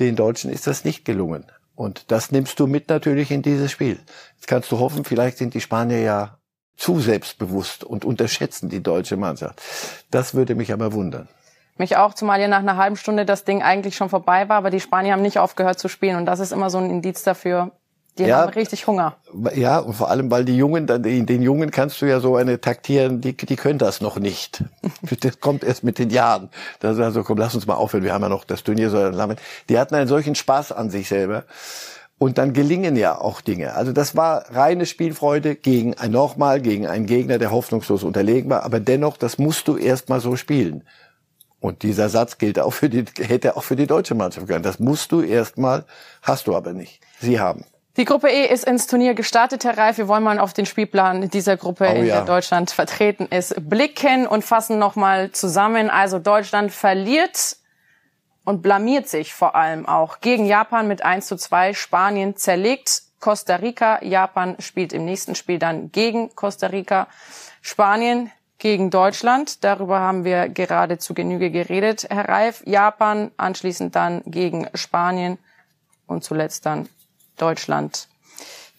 Den Deutschen ist das nicht gelungen. Und das nimmst du mit natürlich in dieses Spiel. Jetzt kannst du hoffen, vielleicht sind die Spanier ja zu selbstbewusst und unterschätzen die deutsche Mannschaft. Das würde mich aber wundern. Mich auch, zumal ja nach einer halben Stunde das Ding eigentlich schon vorbei war, aber die Spanier haben nicht aufgehört zu spielen und das ist immer so ein Indiz dafür, die ja, haben richtig Hunger. Ja, und vor allem, weil die Jungen, den, den Jungen kannst du ja so eine taktieren, die, die können das noch nicht. Das kommt erst mit den Jahren. Das ist also, komm, lass uns mal aufhören, wir haben ja noch das Turnier so lange. Die hatten einen solchen Spaß an sich selber. Und dann gelingen ja auch Dinge. Also das war reine Spielfreude gegen ein nochmal, gegen einen Gegner, der hoffnungslos unterlegen war. Aber dennoch, das musst du erst mal so spielen. Und dieser Satz gilt auch für die, hätte auch für die deutsche Mannschaft gehört. Das musst du erstmal, hast du aber nicht. Sie haben. Die Gruppe E ist ins Turnier gestartet, Herr Reif. Wir wollen mal auf den Spielplan dieser Gruppe, oh, in ja. der Deutschland vertreten ist, blicken und fassen nochmal zusammen. Also Deutschland verliert und blamiert sich vor allem auch gegen Japan mit 1 zu 2. Spanien zerlegt Costa Rica. Japan spielt im nächsten Spiel dann gegen Costa Rica. Spanien gegen Deutschland. Darüber haben wir gerade zu Genüge geredet, Herr Reif. Japan, anschließend dann gegen Spanien und zuletzt dann Deutschland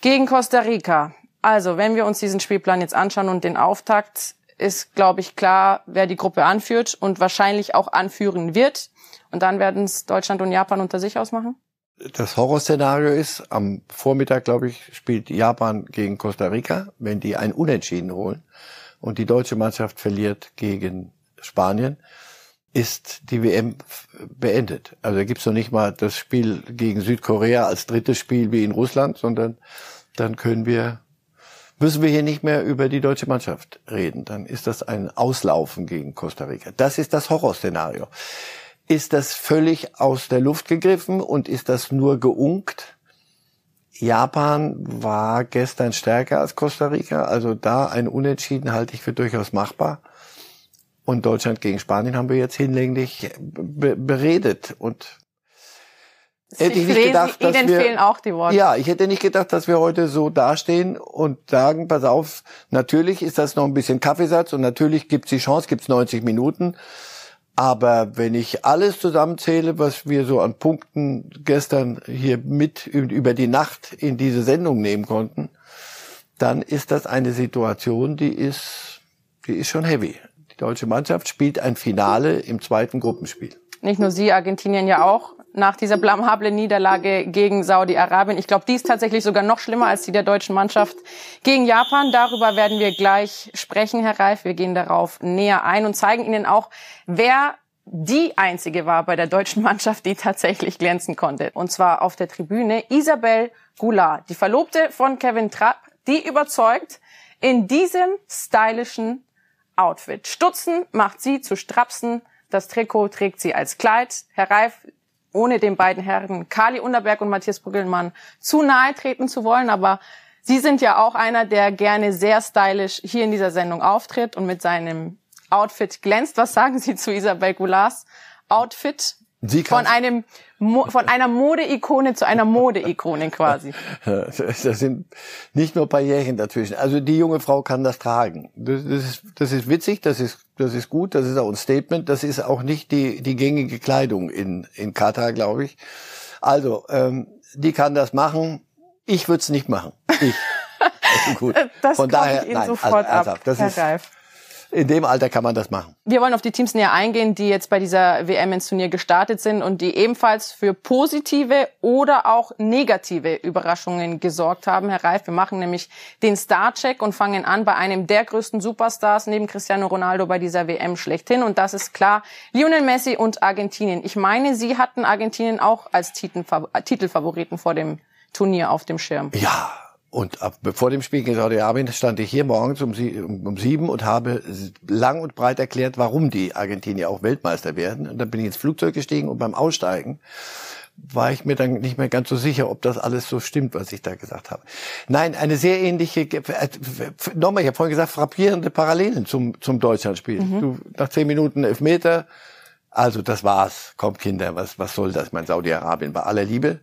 gegen Costa Rica. Also, wenn wir uns diesen Spielplan jetzt anschauen und den Auftakt, ist, glaube ich, klar, wer die Gruppe anführt und wahrscheinlich auch anführen wird. Und dann werden es Deutschland und Japan unter sich ausmachen? Das Horrorszenario ist, am Vormittag, glaube ich, spielt Japan gegen Costa Rica. Wenn die ein Unentschieden holen, und die deutsche Mannschaft verliert gegen Spanien, ist die WM beendet. Also da gibt's noch nicht mal das Spiel gegen Südkorea als drittes Spiel wie in Russland, sondern dann können wir, müssen wir hier nicht mehr über die deutsche Mannschaft reden. Dann ist das ein Auslaufen gegen Costa Rica. Das ist das Horrorszenario. Ist das völlig aus der Luft gegriffen und ist das nur geunkt? Japan war gestern stärker als Costa Rica, also da ein Unentschieden halte ich für durchaus machbar. Und Deutschland gegen Spanien haben wir jetzt hinlänglich be beredet und hätte ich nicht gedacht, dass Ihnen wir, fehlen auch die Worte. Ja, ich hätte nicht gedacht, dass wir heute so dastehen und sagen, pass auf, natürlich ist das noch ein bisschen Kaffeesatz und natürlich gibt's die Chance, gibt's 90 Minuten. Aber wenn ich alles zusammenzähle, was wir so an Punkten gestern hier mit über die Nacht in diese Sendung nehmen konnten, dann ist das eine Situation, die ist, die ist schon heavy. Die deutsche Mannschaft spielt ein Finale im zweiten Gruppenspiel. Nicht nur Sie, Argentinien ja auch nach dieser blamhablen Niederlage gegen Saudi-Arabien. Ich glaube, die ist tatsächlich sogar noch schlimmer als die der deutschen Mannschaft gegen Japan. Darüber werden wir gleich sprechen, Herr Reif. Wir gehen darauf näher ein und zeigen Ihnen auch, wer die einzige war bei der deutschen Mannschaft, die tatsächlich glänzen konnte. Und zwar auf der Tribüne Isabel Goulart, die Verlobte von Kevin Trapp, die überzeugt in diesem stylischen Outfit. Stutzen macht sie zu Strapsen. Das Trikot trägt sie als Kleid. Herr Reif, ohne den beiden Herren Kali Unterberg und Matthias Brüggelmann zu nahe treten zu wollen, aber Sie sind ja auch einer, der gerne sehr stylisch hier in dieser Sendung auftritt und mit seinem Outfit glänzt. Was sagen Sie zu Isabel Goularts Outfit? Sie von einem von einer Modeikone zu einer Modeikone quasi. Das sind nicht nur Jährchen dazwischen. Also die junge Frau kann das tragen. Das, ist, das ist witzig, das ist das ist gut, das ist auch ein Statement, das ist auch nicht die, die gängige Kleidung in, in Katar, glaube ich. Also, ähm, die kann das machen. Ich würde es nicht machen. Ich. Also gut. Das Von daher, ich Ihnen nein, sofort also, ab, das Herr ist, Reif in dem Alter kann man das machen. Wir wollen auf die Teams näher eingehen, die jetzt bei dieser WM ins Turnier gestartet sind und die ebenfalls für positive oder auch negative Überraschungen gesorgt haben. Herr Reif, wir machen nämlich den Starcheck und fangen an bei einem der größten Superstars neben Cristiano Ronaldo bei dieser WM schlechthin. Und das ist klar Lionel Messi und Argentinien. Ich meine, Sie hatten Argentinien auch als Titelfavoriten vor dem Turnier auf dem Schirm. Ja, und ab, vor dem Spiel gegen Saudi-Arabien stand ich hier morgens um, um, sieben und habe lang und breit erklärt, warum die Argentinier auch Weltmeister werden. Und dann bin ich ins Flugzeug gestiegen und beim Aussteigen war ich mir dann nicht mehr ganz so sicher, ob das alles so stimmt, was ich da gesagt habe. Nein, eine sehr ähnliche, äh, nochmal, ich habe vorhin gesagt, frappierende Parallelen zum, zum Deutschlandspiel. Mhm. Du, nach zehn Minuten Elfmeter, also das war's. Kommt Kinder, was, was soll das? Mein Saudi-Arabien bei aller Liebe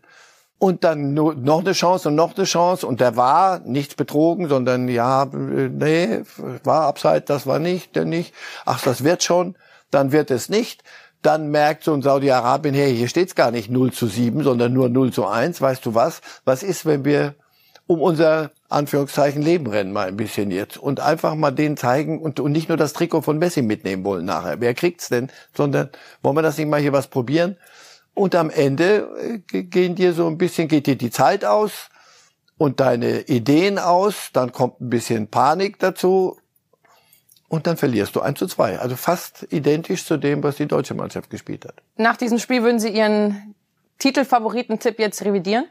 und dann noch eine Chance und noch eine Chance und der war nichts betrogen, sondern ja, nee, war Abseits, das war nicht, der nicht. Ach, das wird schon, dann wird es nicht. Dann merkt so ein Saudi-Arabien, hey, hier steht's gar nicht 0 zu 7, sondern nur 0 zu 1. Weißt du was? Was ist, wenn wir um unser Anführungszeichen Leben rennen mal ein bisschen jetzt und einfach mal denen zeigen und, und nicht nur das Trikot von Messi mitnehmen wollen nachher. Wer kriegt's denn? Sondern wollen wir das nicht mal hier was probieren? Und am Ende äh, gehen dir so ein bisschen, geht dir die Zeit aus und deine Ideen aus, dann kommt ein bisschen Panik dazu und dann verlierst du 1 zu 2. Also fast identisch zu dem, was die deutsche Mannschaft gespielt hat. Nach diesem Spiel würden Sie Ihren Titelfavoritentipp jetzt revidieren?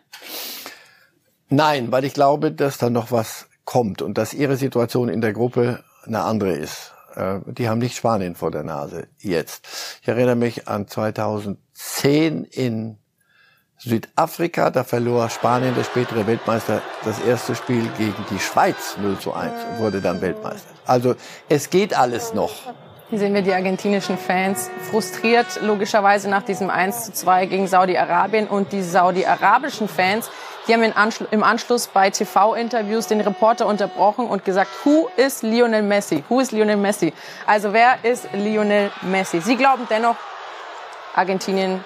Nein, weil ich glaube, dass da noch was kommt und dass ihre Situation in der Gruppe eine andere ist. Äh, die haben nicht Spanien vor der Nase jetzt. Ich erinnere mich an 2010 in Südafrika, da verlor Spanien, der spätere Weltmeister, das erste Spiel gegen die Schweiz 0 zu 1 und wurde dann Weltmeister. Also es geht alles noch. Hier sehen wir die argentinischen Fans frustriert, logischerweise nach diesem 1 zu 2 gegen Saudi-Arabien und die saudi-arabischen Fans, die haben im Anschluss bei TV-Interviews den Reporter unterbrochen und gesagt, who is Lionel Messi? Who is Lionel Messi? Also wer ist Lionel Messi? Sie glauben dennoch, Argentinien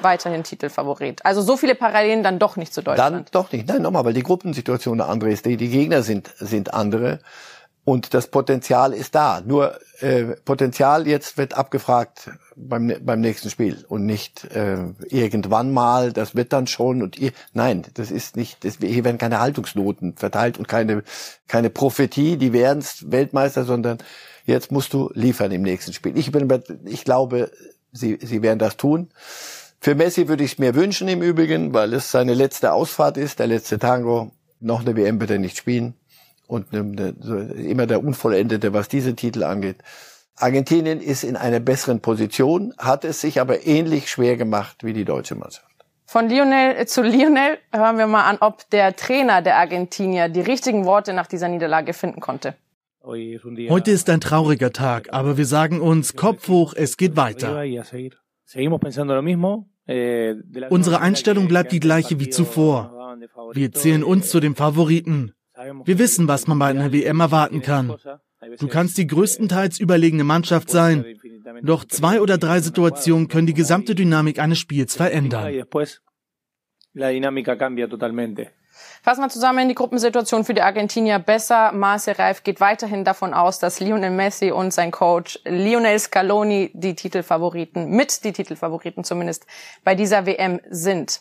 weiterhin Titelfavorit. Also so viele Parallelen dann doch nicht zu Deutschland. Dann doch nicht. Nein, nochmal, weil die Gruppensituation eine andere ist. Die, die Gegner sind, sind andere. Und das Potenzial ist da. Nur äh, Potenzial jetzt wird abgefragt beim, beim nächsten Spiel und nicht äh, irgendwann mal, das wird dann schon und ihr, nein, das ist nicht, das, hier werden keine Haltungsnoten verteilt und keine, keine Prophetie, die werden Weltmeister, sondern jetzt musst du liefern im nächsten Spiel. Ich bin, ich glaube, sie, sie werden das tun. Für Messi würde ich es mir wünschen im Übrigen, weil es seine letzte Ausfahrt ist, der letzte Tango. Noch eine WM er nicht spielen und immer der Unvollendete, was diese Titel angeht. Argentinien ist in einer besseren Position, hat es sich aber ähnlich schwer gemacht wie die deutsche Mannschaft. Von Lionel zu Lionel hören wir mal an, ob der Trainer der Argentinier die richtigen Worte nach dieser Niederlage finden konnte. Heute ist ein trauriger Tag, aber wir sagen uns Kopf hoch, es geht weiter. Eh, Unsere Einstellung bleibt die gleiche wie zuvor. Wir zählen uns zu den Favoriten. Wir wissen, was man bei einer WM erwarten kann. Du kannst die größtenteils überlegene Mannschaft sein, doch zwei oder drei Situationen können die gesamte Dynamik eines Spiels verändern. Fassen wir zusammen die Gruppensituation für die Argentinier besser. Marcel Reif geht weiterhin davon aus, dass Lionel Messi und sein Coach Lionel Scaloni die Titelfavoriten, mit die Titelfavoriten zumindest bei dieser WM sind.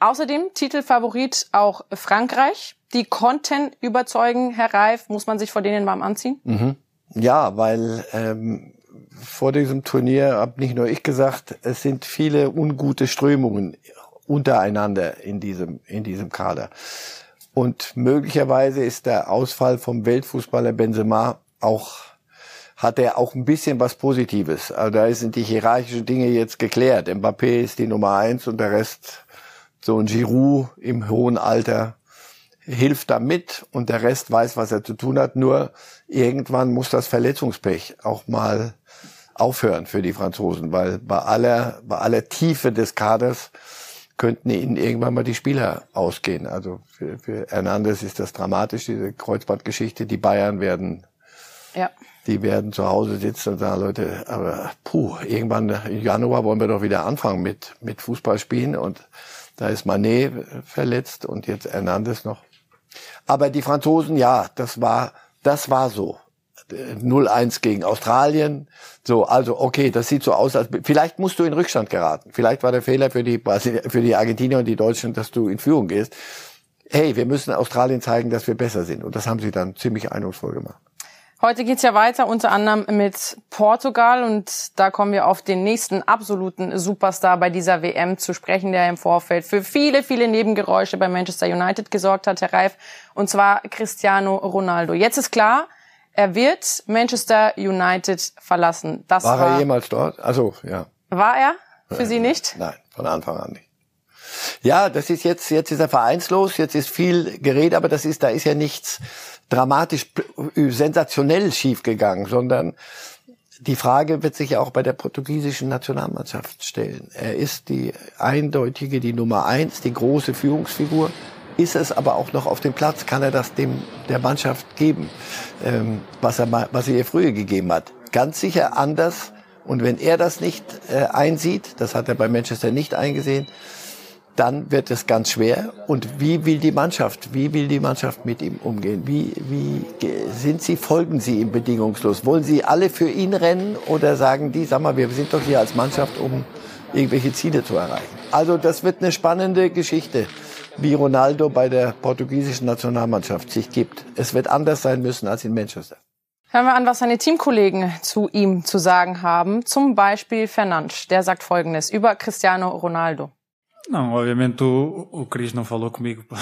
Außerdem Titelfavorit auch Frankreich. Die konnten überzeugen, Herr Reif. Muss man sich vor denen warm anziehen? Mhm. Ja, weil ähm, vor diesem Turnier habe nicht nur ich gesagt, es sind viele ungute Strömungen untereinander in diesem, in diesem Kader. Und möglicherweise ist der Ausfall vom Weltfußballer Benzema auch hat er auch ein bisschen was Positives. Also da sind die hierarchischen Dinge jetzt geklärt. Mbappé ist die Nummer eins und der Rest so ein Giroud im hohen Alter hilft da mit und der Rest weiß, was er zu tun hat. Nur irgendwann muss das Verletzungspech auch mal aufhören für die Franzosen, weil bei aller, bei aller Tiefe des Kaders könnten ihnen irgendwann mal die Spieler ausgehen. Also für, für Hernandez ist das dramatisch, diese Kreuzbandgeschichte. Die Bayern werden ja. die werden zu Hause sitzen und sagen, Leute, aber puh, irgendwann im Januar wollen wir doch wieder anfangen mit, mit Fußballspielen und da ist Manet verletzt und jetzt Hernandez noch. Aber die Franzosen, ja, das war, das war so. 0-1 gegen Australien. So, also okay, das sieht so aus, als vielleicht musst du in Rückstand geraten. Vielleicht war der Fehler für die für die Argentinier und die Deutschen, dass du in Führung gehst. Hey, wir müssen Australien zeigen, dass wir besser sind. Und das haben sie dann ziemlich eindrucksvoll gemacht. Heute geht's ja weiter, unter anderem mit Portugal. Und da kommen wir auf den nächsten absoluten Superstar bei dieser WM zu sprechen, der im Vorfeld für viele, viele Nebengeräusche bei Manchester United gesorgt hat, Herr Reif. Und zwar Cristiano Ronaldo. Jetzt ist klar, er wird Manchester United verlassen. Das war, war er jemals dort? Also ja. War er? Für Sie nicht? Nein, von Anfang an nicht. Ja, das ist jetzt, jetzt ist er vereinslos, jetzt ist viel geredet, aber das ist, da ist ja nichts dramatisch, sensationell schiefgegangen, sondern die Frage wird sich ja auch bei der portugiesischen Nationalmannschaft stellen. Er ist die eindeutige, die Nummer eins, die große Führungsfigur. Ist es aber auch noch auf dem Platz? Kann er das dem der Mannschaft geben, ähm, was er was er ihr früher gegeben hat? Ganz sicher anders. Und wenn er das nicht äh, einsieht, das hat er bei Manchester nicht eingesehen, dann wird es ganz schwer. Und wie will die Mannschaft, wie will die Mannschaft mit ihm umgehen? Wie, wie sind sie, folgen sie ihm bedingungslos? Wollen sie alle für ihn rennen oder sagen die, sag mal, wir sind doch hier als Mannschaft, um irgendwelche Ziele zu erreichen? Also das wird eine spannende Geschichte, wie Ronaldo bei der portugiesischen Nationalmannschaft sich gibt. Es wird anders sein müssen als in Manchester. Hören wir an, was seine Teamkollegen zu ihm zu sagen haben. Zum Beispiel Fernandes. Der sagt Folgendes über Cristiano Ronaldo.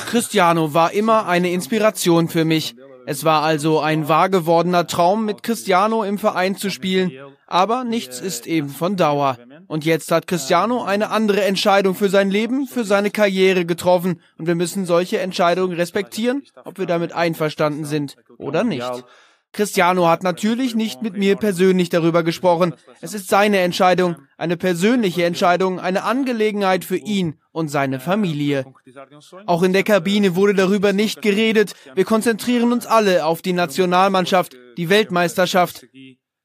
Cristiano war immer eine Inspiration für mich. Es war also ein wahr gewordener Traum, mit Cristiano im Verein zu spielen. Aber nichts ist eben von Dauer. Und jetzt hat Cristiano eine andere Entscheidung für sein Leben, für seine Karriere getroffen. Und wir müssen solche Entscheidungen respektieren, ob wir damit einverstanden sind oder nicht. Cristiano hat natürlich nicht mit mir persönlich darüber gesprochen. Es ist seine Entscheidung, eine persönliche Entscheidung, eine Angelegenheit für ihn und seine Familie. Auch in der Kabine wurde darüber nicht geredet. Wir konzentrieren uns alle auf die Nationalmannschaft, die Weltmeisterschaft.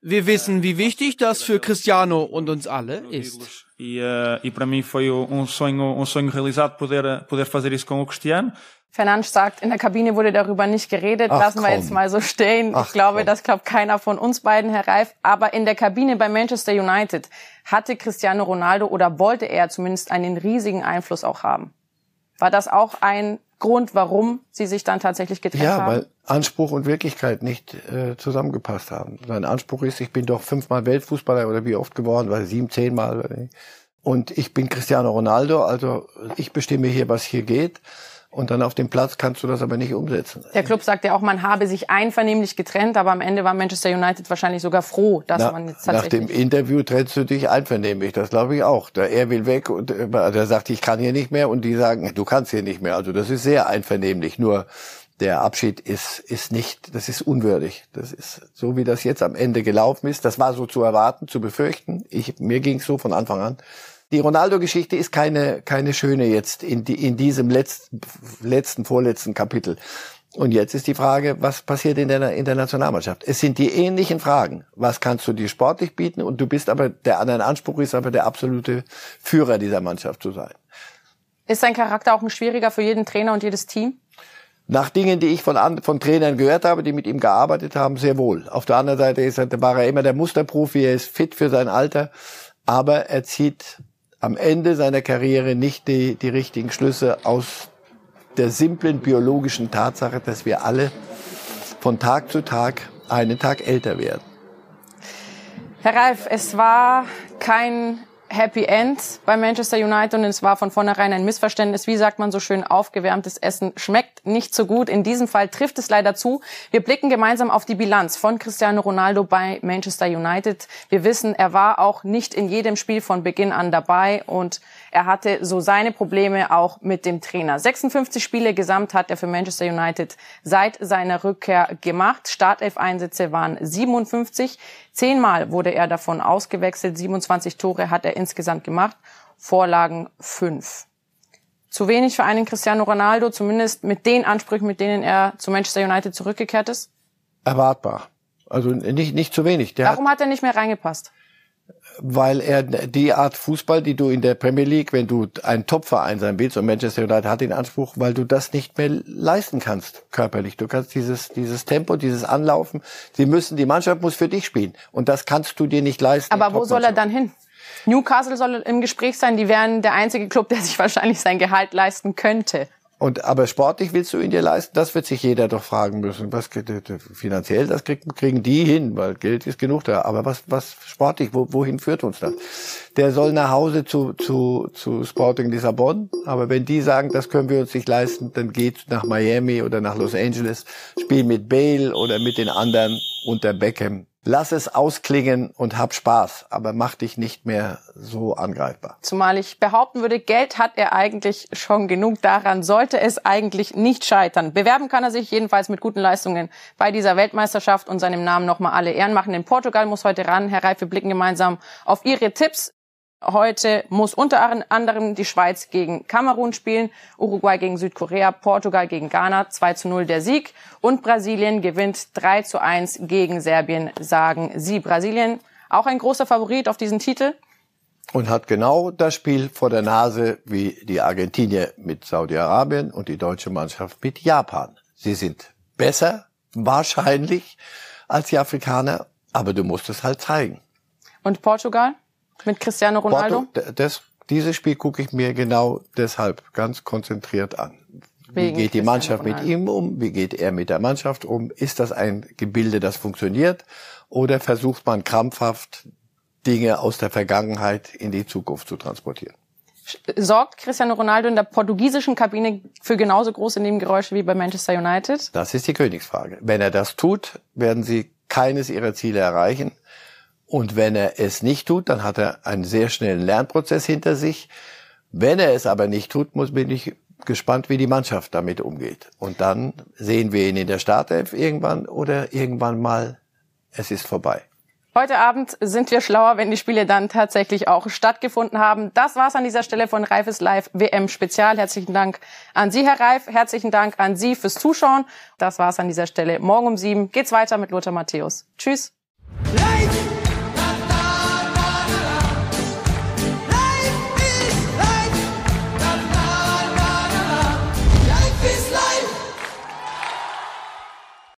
Wir wissen, wie wichtig das für Cristiano und uns alle ist. E, uh, e para mim foi um sonho, um sonho realizado poder, poder fazer isso com o Cristiano. Fernandes sagt, in der Kabine wurde darüber nicht geredet. Ach, Lassen wir jetzt mal so stehen. Ach, ich glaube, komm. das glaubt keiner von uns beiden, Herr Reif. Aber in der Kabine bei Manchester United hatte Cristiano Ronaldo oder wollte er zumindest einen riesigen Einfluss auch haben. War das auch ein Grund, warum Sie sich dann tatsächlich getrennt ja, haben? Ja, weil Anspruch und Wirklichkeit nicht äh, zusammengepasst haben. Sein Anspruch ist, ich bin doch fünfmal Weltfußballer oder wie oft geworden, weil sieben, zehnmal. Und ich bin Cristiano Ronaldo, also ich bestimme hier, was hier geht. Und dann auf dem Platz kannst du das aber nicht umsetzen. Der Club sagt ja auch, man habe sich einvernehmlich getrennt, aber am Ende war Manchester United wahrscheinlich sogar froh, dass Na, man jetzt tatsächlich... Nach dem Interview trennst du dich einvernehmlich, das glaube ich auch. Der er will weg und äh, der sagt, ich kann hier nicht mehr und die sagen, du kannst hier nicht mehr. Also das ist sehr einvernehmlich. Nur der Abschied ist, ist nicht, das ist unwürdig. Das ist so, wie das jetzt am Ende gelaufen ist. Das war so zu erwarten, zu befürchten. Ich, mir ging es so von Anfang an. Die Ronaldo-Geschichte ist keine, keine schöne jetzt in, die, in diesem letzten, letzten, vorletzten Kapitel. Und jetzt ist die Frage, was passiert in der, in der Nationalmannschaft? Es sind die ähnlichen Fragen. Was kannst du dir sportlich bieten? Und du bist aber, der andere Anspruch ist aber der absolute Führer dieser Mannschaft zu sein. Ist sein Charakter auch ein schwieriger für jeden Trainer und jedes Team? Nach Dingen, die ich von, von Trainern gehört habe, die mit ihm gearbeitet haben, sehr wohl. Auf der anderen Seite ist er, war er immer der Musterprofi, er ist fit für sein Alter, aber er zieht am Ende seiner Karriere nicht die, die richtigen Schlüsse aus der simplen biologischen Tatsache, dass wir alle von Tag zu Tag einen Tag älter werden. Herr Ralf, es war kein Happy End bei Manchester United und es war von vornherein ein Missverständnis. Wie sagt man so schön, aufgewärmtes Essen schmeckt nicht so gut. In diesem Fall trifft es leider zu. Wir blicken gemeinsam auf die Bilanz von Cristiano Ronaldo bei Manchester United. Wir wissen, er war auch nicht in jedem Spiel von Beginn an dabei und er hatte so seine Probleme auch mit dem Trainer. 56 Spiele gesamt hat er für Manchester United seit seiner Rückkehr gemacht. Startelf-Einsätze waren 57. Zehnmal wurde er davon ausgewechselt, 27 Tore hat er insgesamt gemacht, Vorlagen fünf. Zu wenig für einen Cristiano Ronaldo, zumindest mit den Ansprüchen, mit denen er zu Manchester United zurückgekehrt ist? Erwartbar. Also nicht, nicht zu wenig. Der Warum hat er nicht mehr reingepasst? Weil er die Art Fußball, die du in der Premier League, wenn du ein Topverein sein willst, und Manchester United hat den Anspruch, weil du das nicht mehr leisten kannst, körperlich. Du kannst dieses, dieses Tempo, dieses Anlaufen, sie müssen, die Mannschaft muss für dich spielen. Und das kannst du dir nicht leisten. Aber wo soll er dann hin? Newcastle soll im Gespräch sein, die wären der einzige Club, der sich wahrscheinlich sein Gehalt leisten könnte. Und aber sportlich willst du ihn dir leisten? Das wird sich jeder doch fragen müssen. Was finanziell, das kriegen, kriegen die hin, weil Geld ist genug da. Aber was, was sportlich, wo, wohin führt uns das? Der soll nach Hause zu, zu, zu Sporting Lissabon. Aber wenn die sagen, das können wir uns nicht leisten, dann geht nach Miami oder nach Los Angeles, spiel mit Bale oder mit den anderen unter Beckham. Lass es ausklingen und hab Spaß, aber mach dich nicht mehr so angreifbar. Zumal ich behaupten würde, Geld hat er eigentlich schon genug. Daran sollte es eigentlich nicht scheitern. Bewerben kann er sich jedenfalls mit guten Leistungen bei dieser Weltmeisterschaft und seinem Namen nochmal alle Ehren machen. In Portugal muss heute ran. Herr Reif, wir blicken gemeinsam auf Ihre Tipps. Heute muss unter anderem die Schweiz gegen Kamerun spielen, Uruguay gegen Südkorea, Portugal gegen Ghana, 2 zu 0 der Sieg und Brasilien gewinnt 3 zu 1 gegen Serbien, sagen Sie. Brasilien auch ein großer Favorit auf diesen Titel? Und hat genau das Spiel vor der Nase wie die Argentinier mit Saudi-Arabien und die deutsche Mannschaft mit Japan. Sie sind besser, wahrscheinlich, als die Afrikaner, aber du musst es halt zeigen. Und Portugal? Mit Cristiano Ronaldo? Porto, das, dieses Spiel gucke ich mir genau deshalb ganz konzentriert an. Wie geht die Mannschaft mit ihm um? Wie geht er mit der Mannschaft um? Ist das ein Gebilde, das funktioniert? Oder versucht man krampfhaft Dinge aus der Vergangenheit in die Zukunft zu transportieren? Sorgt Cristiano Ronaldo in der portugiesischen Kabine für genauso große Nebengeräusche wie bei Manchester United? Das ist die Königsfrage. Wenn er das tut, werden sie keines ihrer Ziele erreichen. Und wenn er es nicht tut, dann hat er einen sehr schnellen Lernprozess hinter sich. Wenn er es aber nicht tut, muss bin ich gespannt, wie die Mannschaft damit umgeht. Und dann sehen wir ihn in der Startelf irgendwann oder irgendwann mal, es ist vorbei. Heute Abend sind wir schlauer, wenn die Spiele dann tatsächlich auch stattgefunden haben. Das war's an dieser Stelle von Reifes Live WM Spezial. Herzlichen Dank an Sie, Herr Reif. Herzlichen Dank an Sie fürs Zuschauen. Das war's an dieser Stelle. Morgen um sieben geht's weiter mit Lothar Matthäus. Tschüss. Live!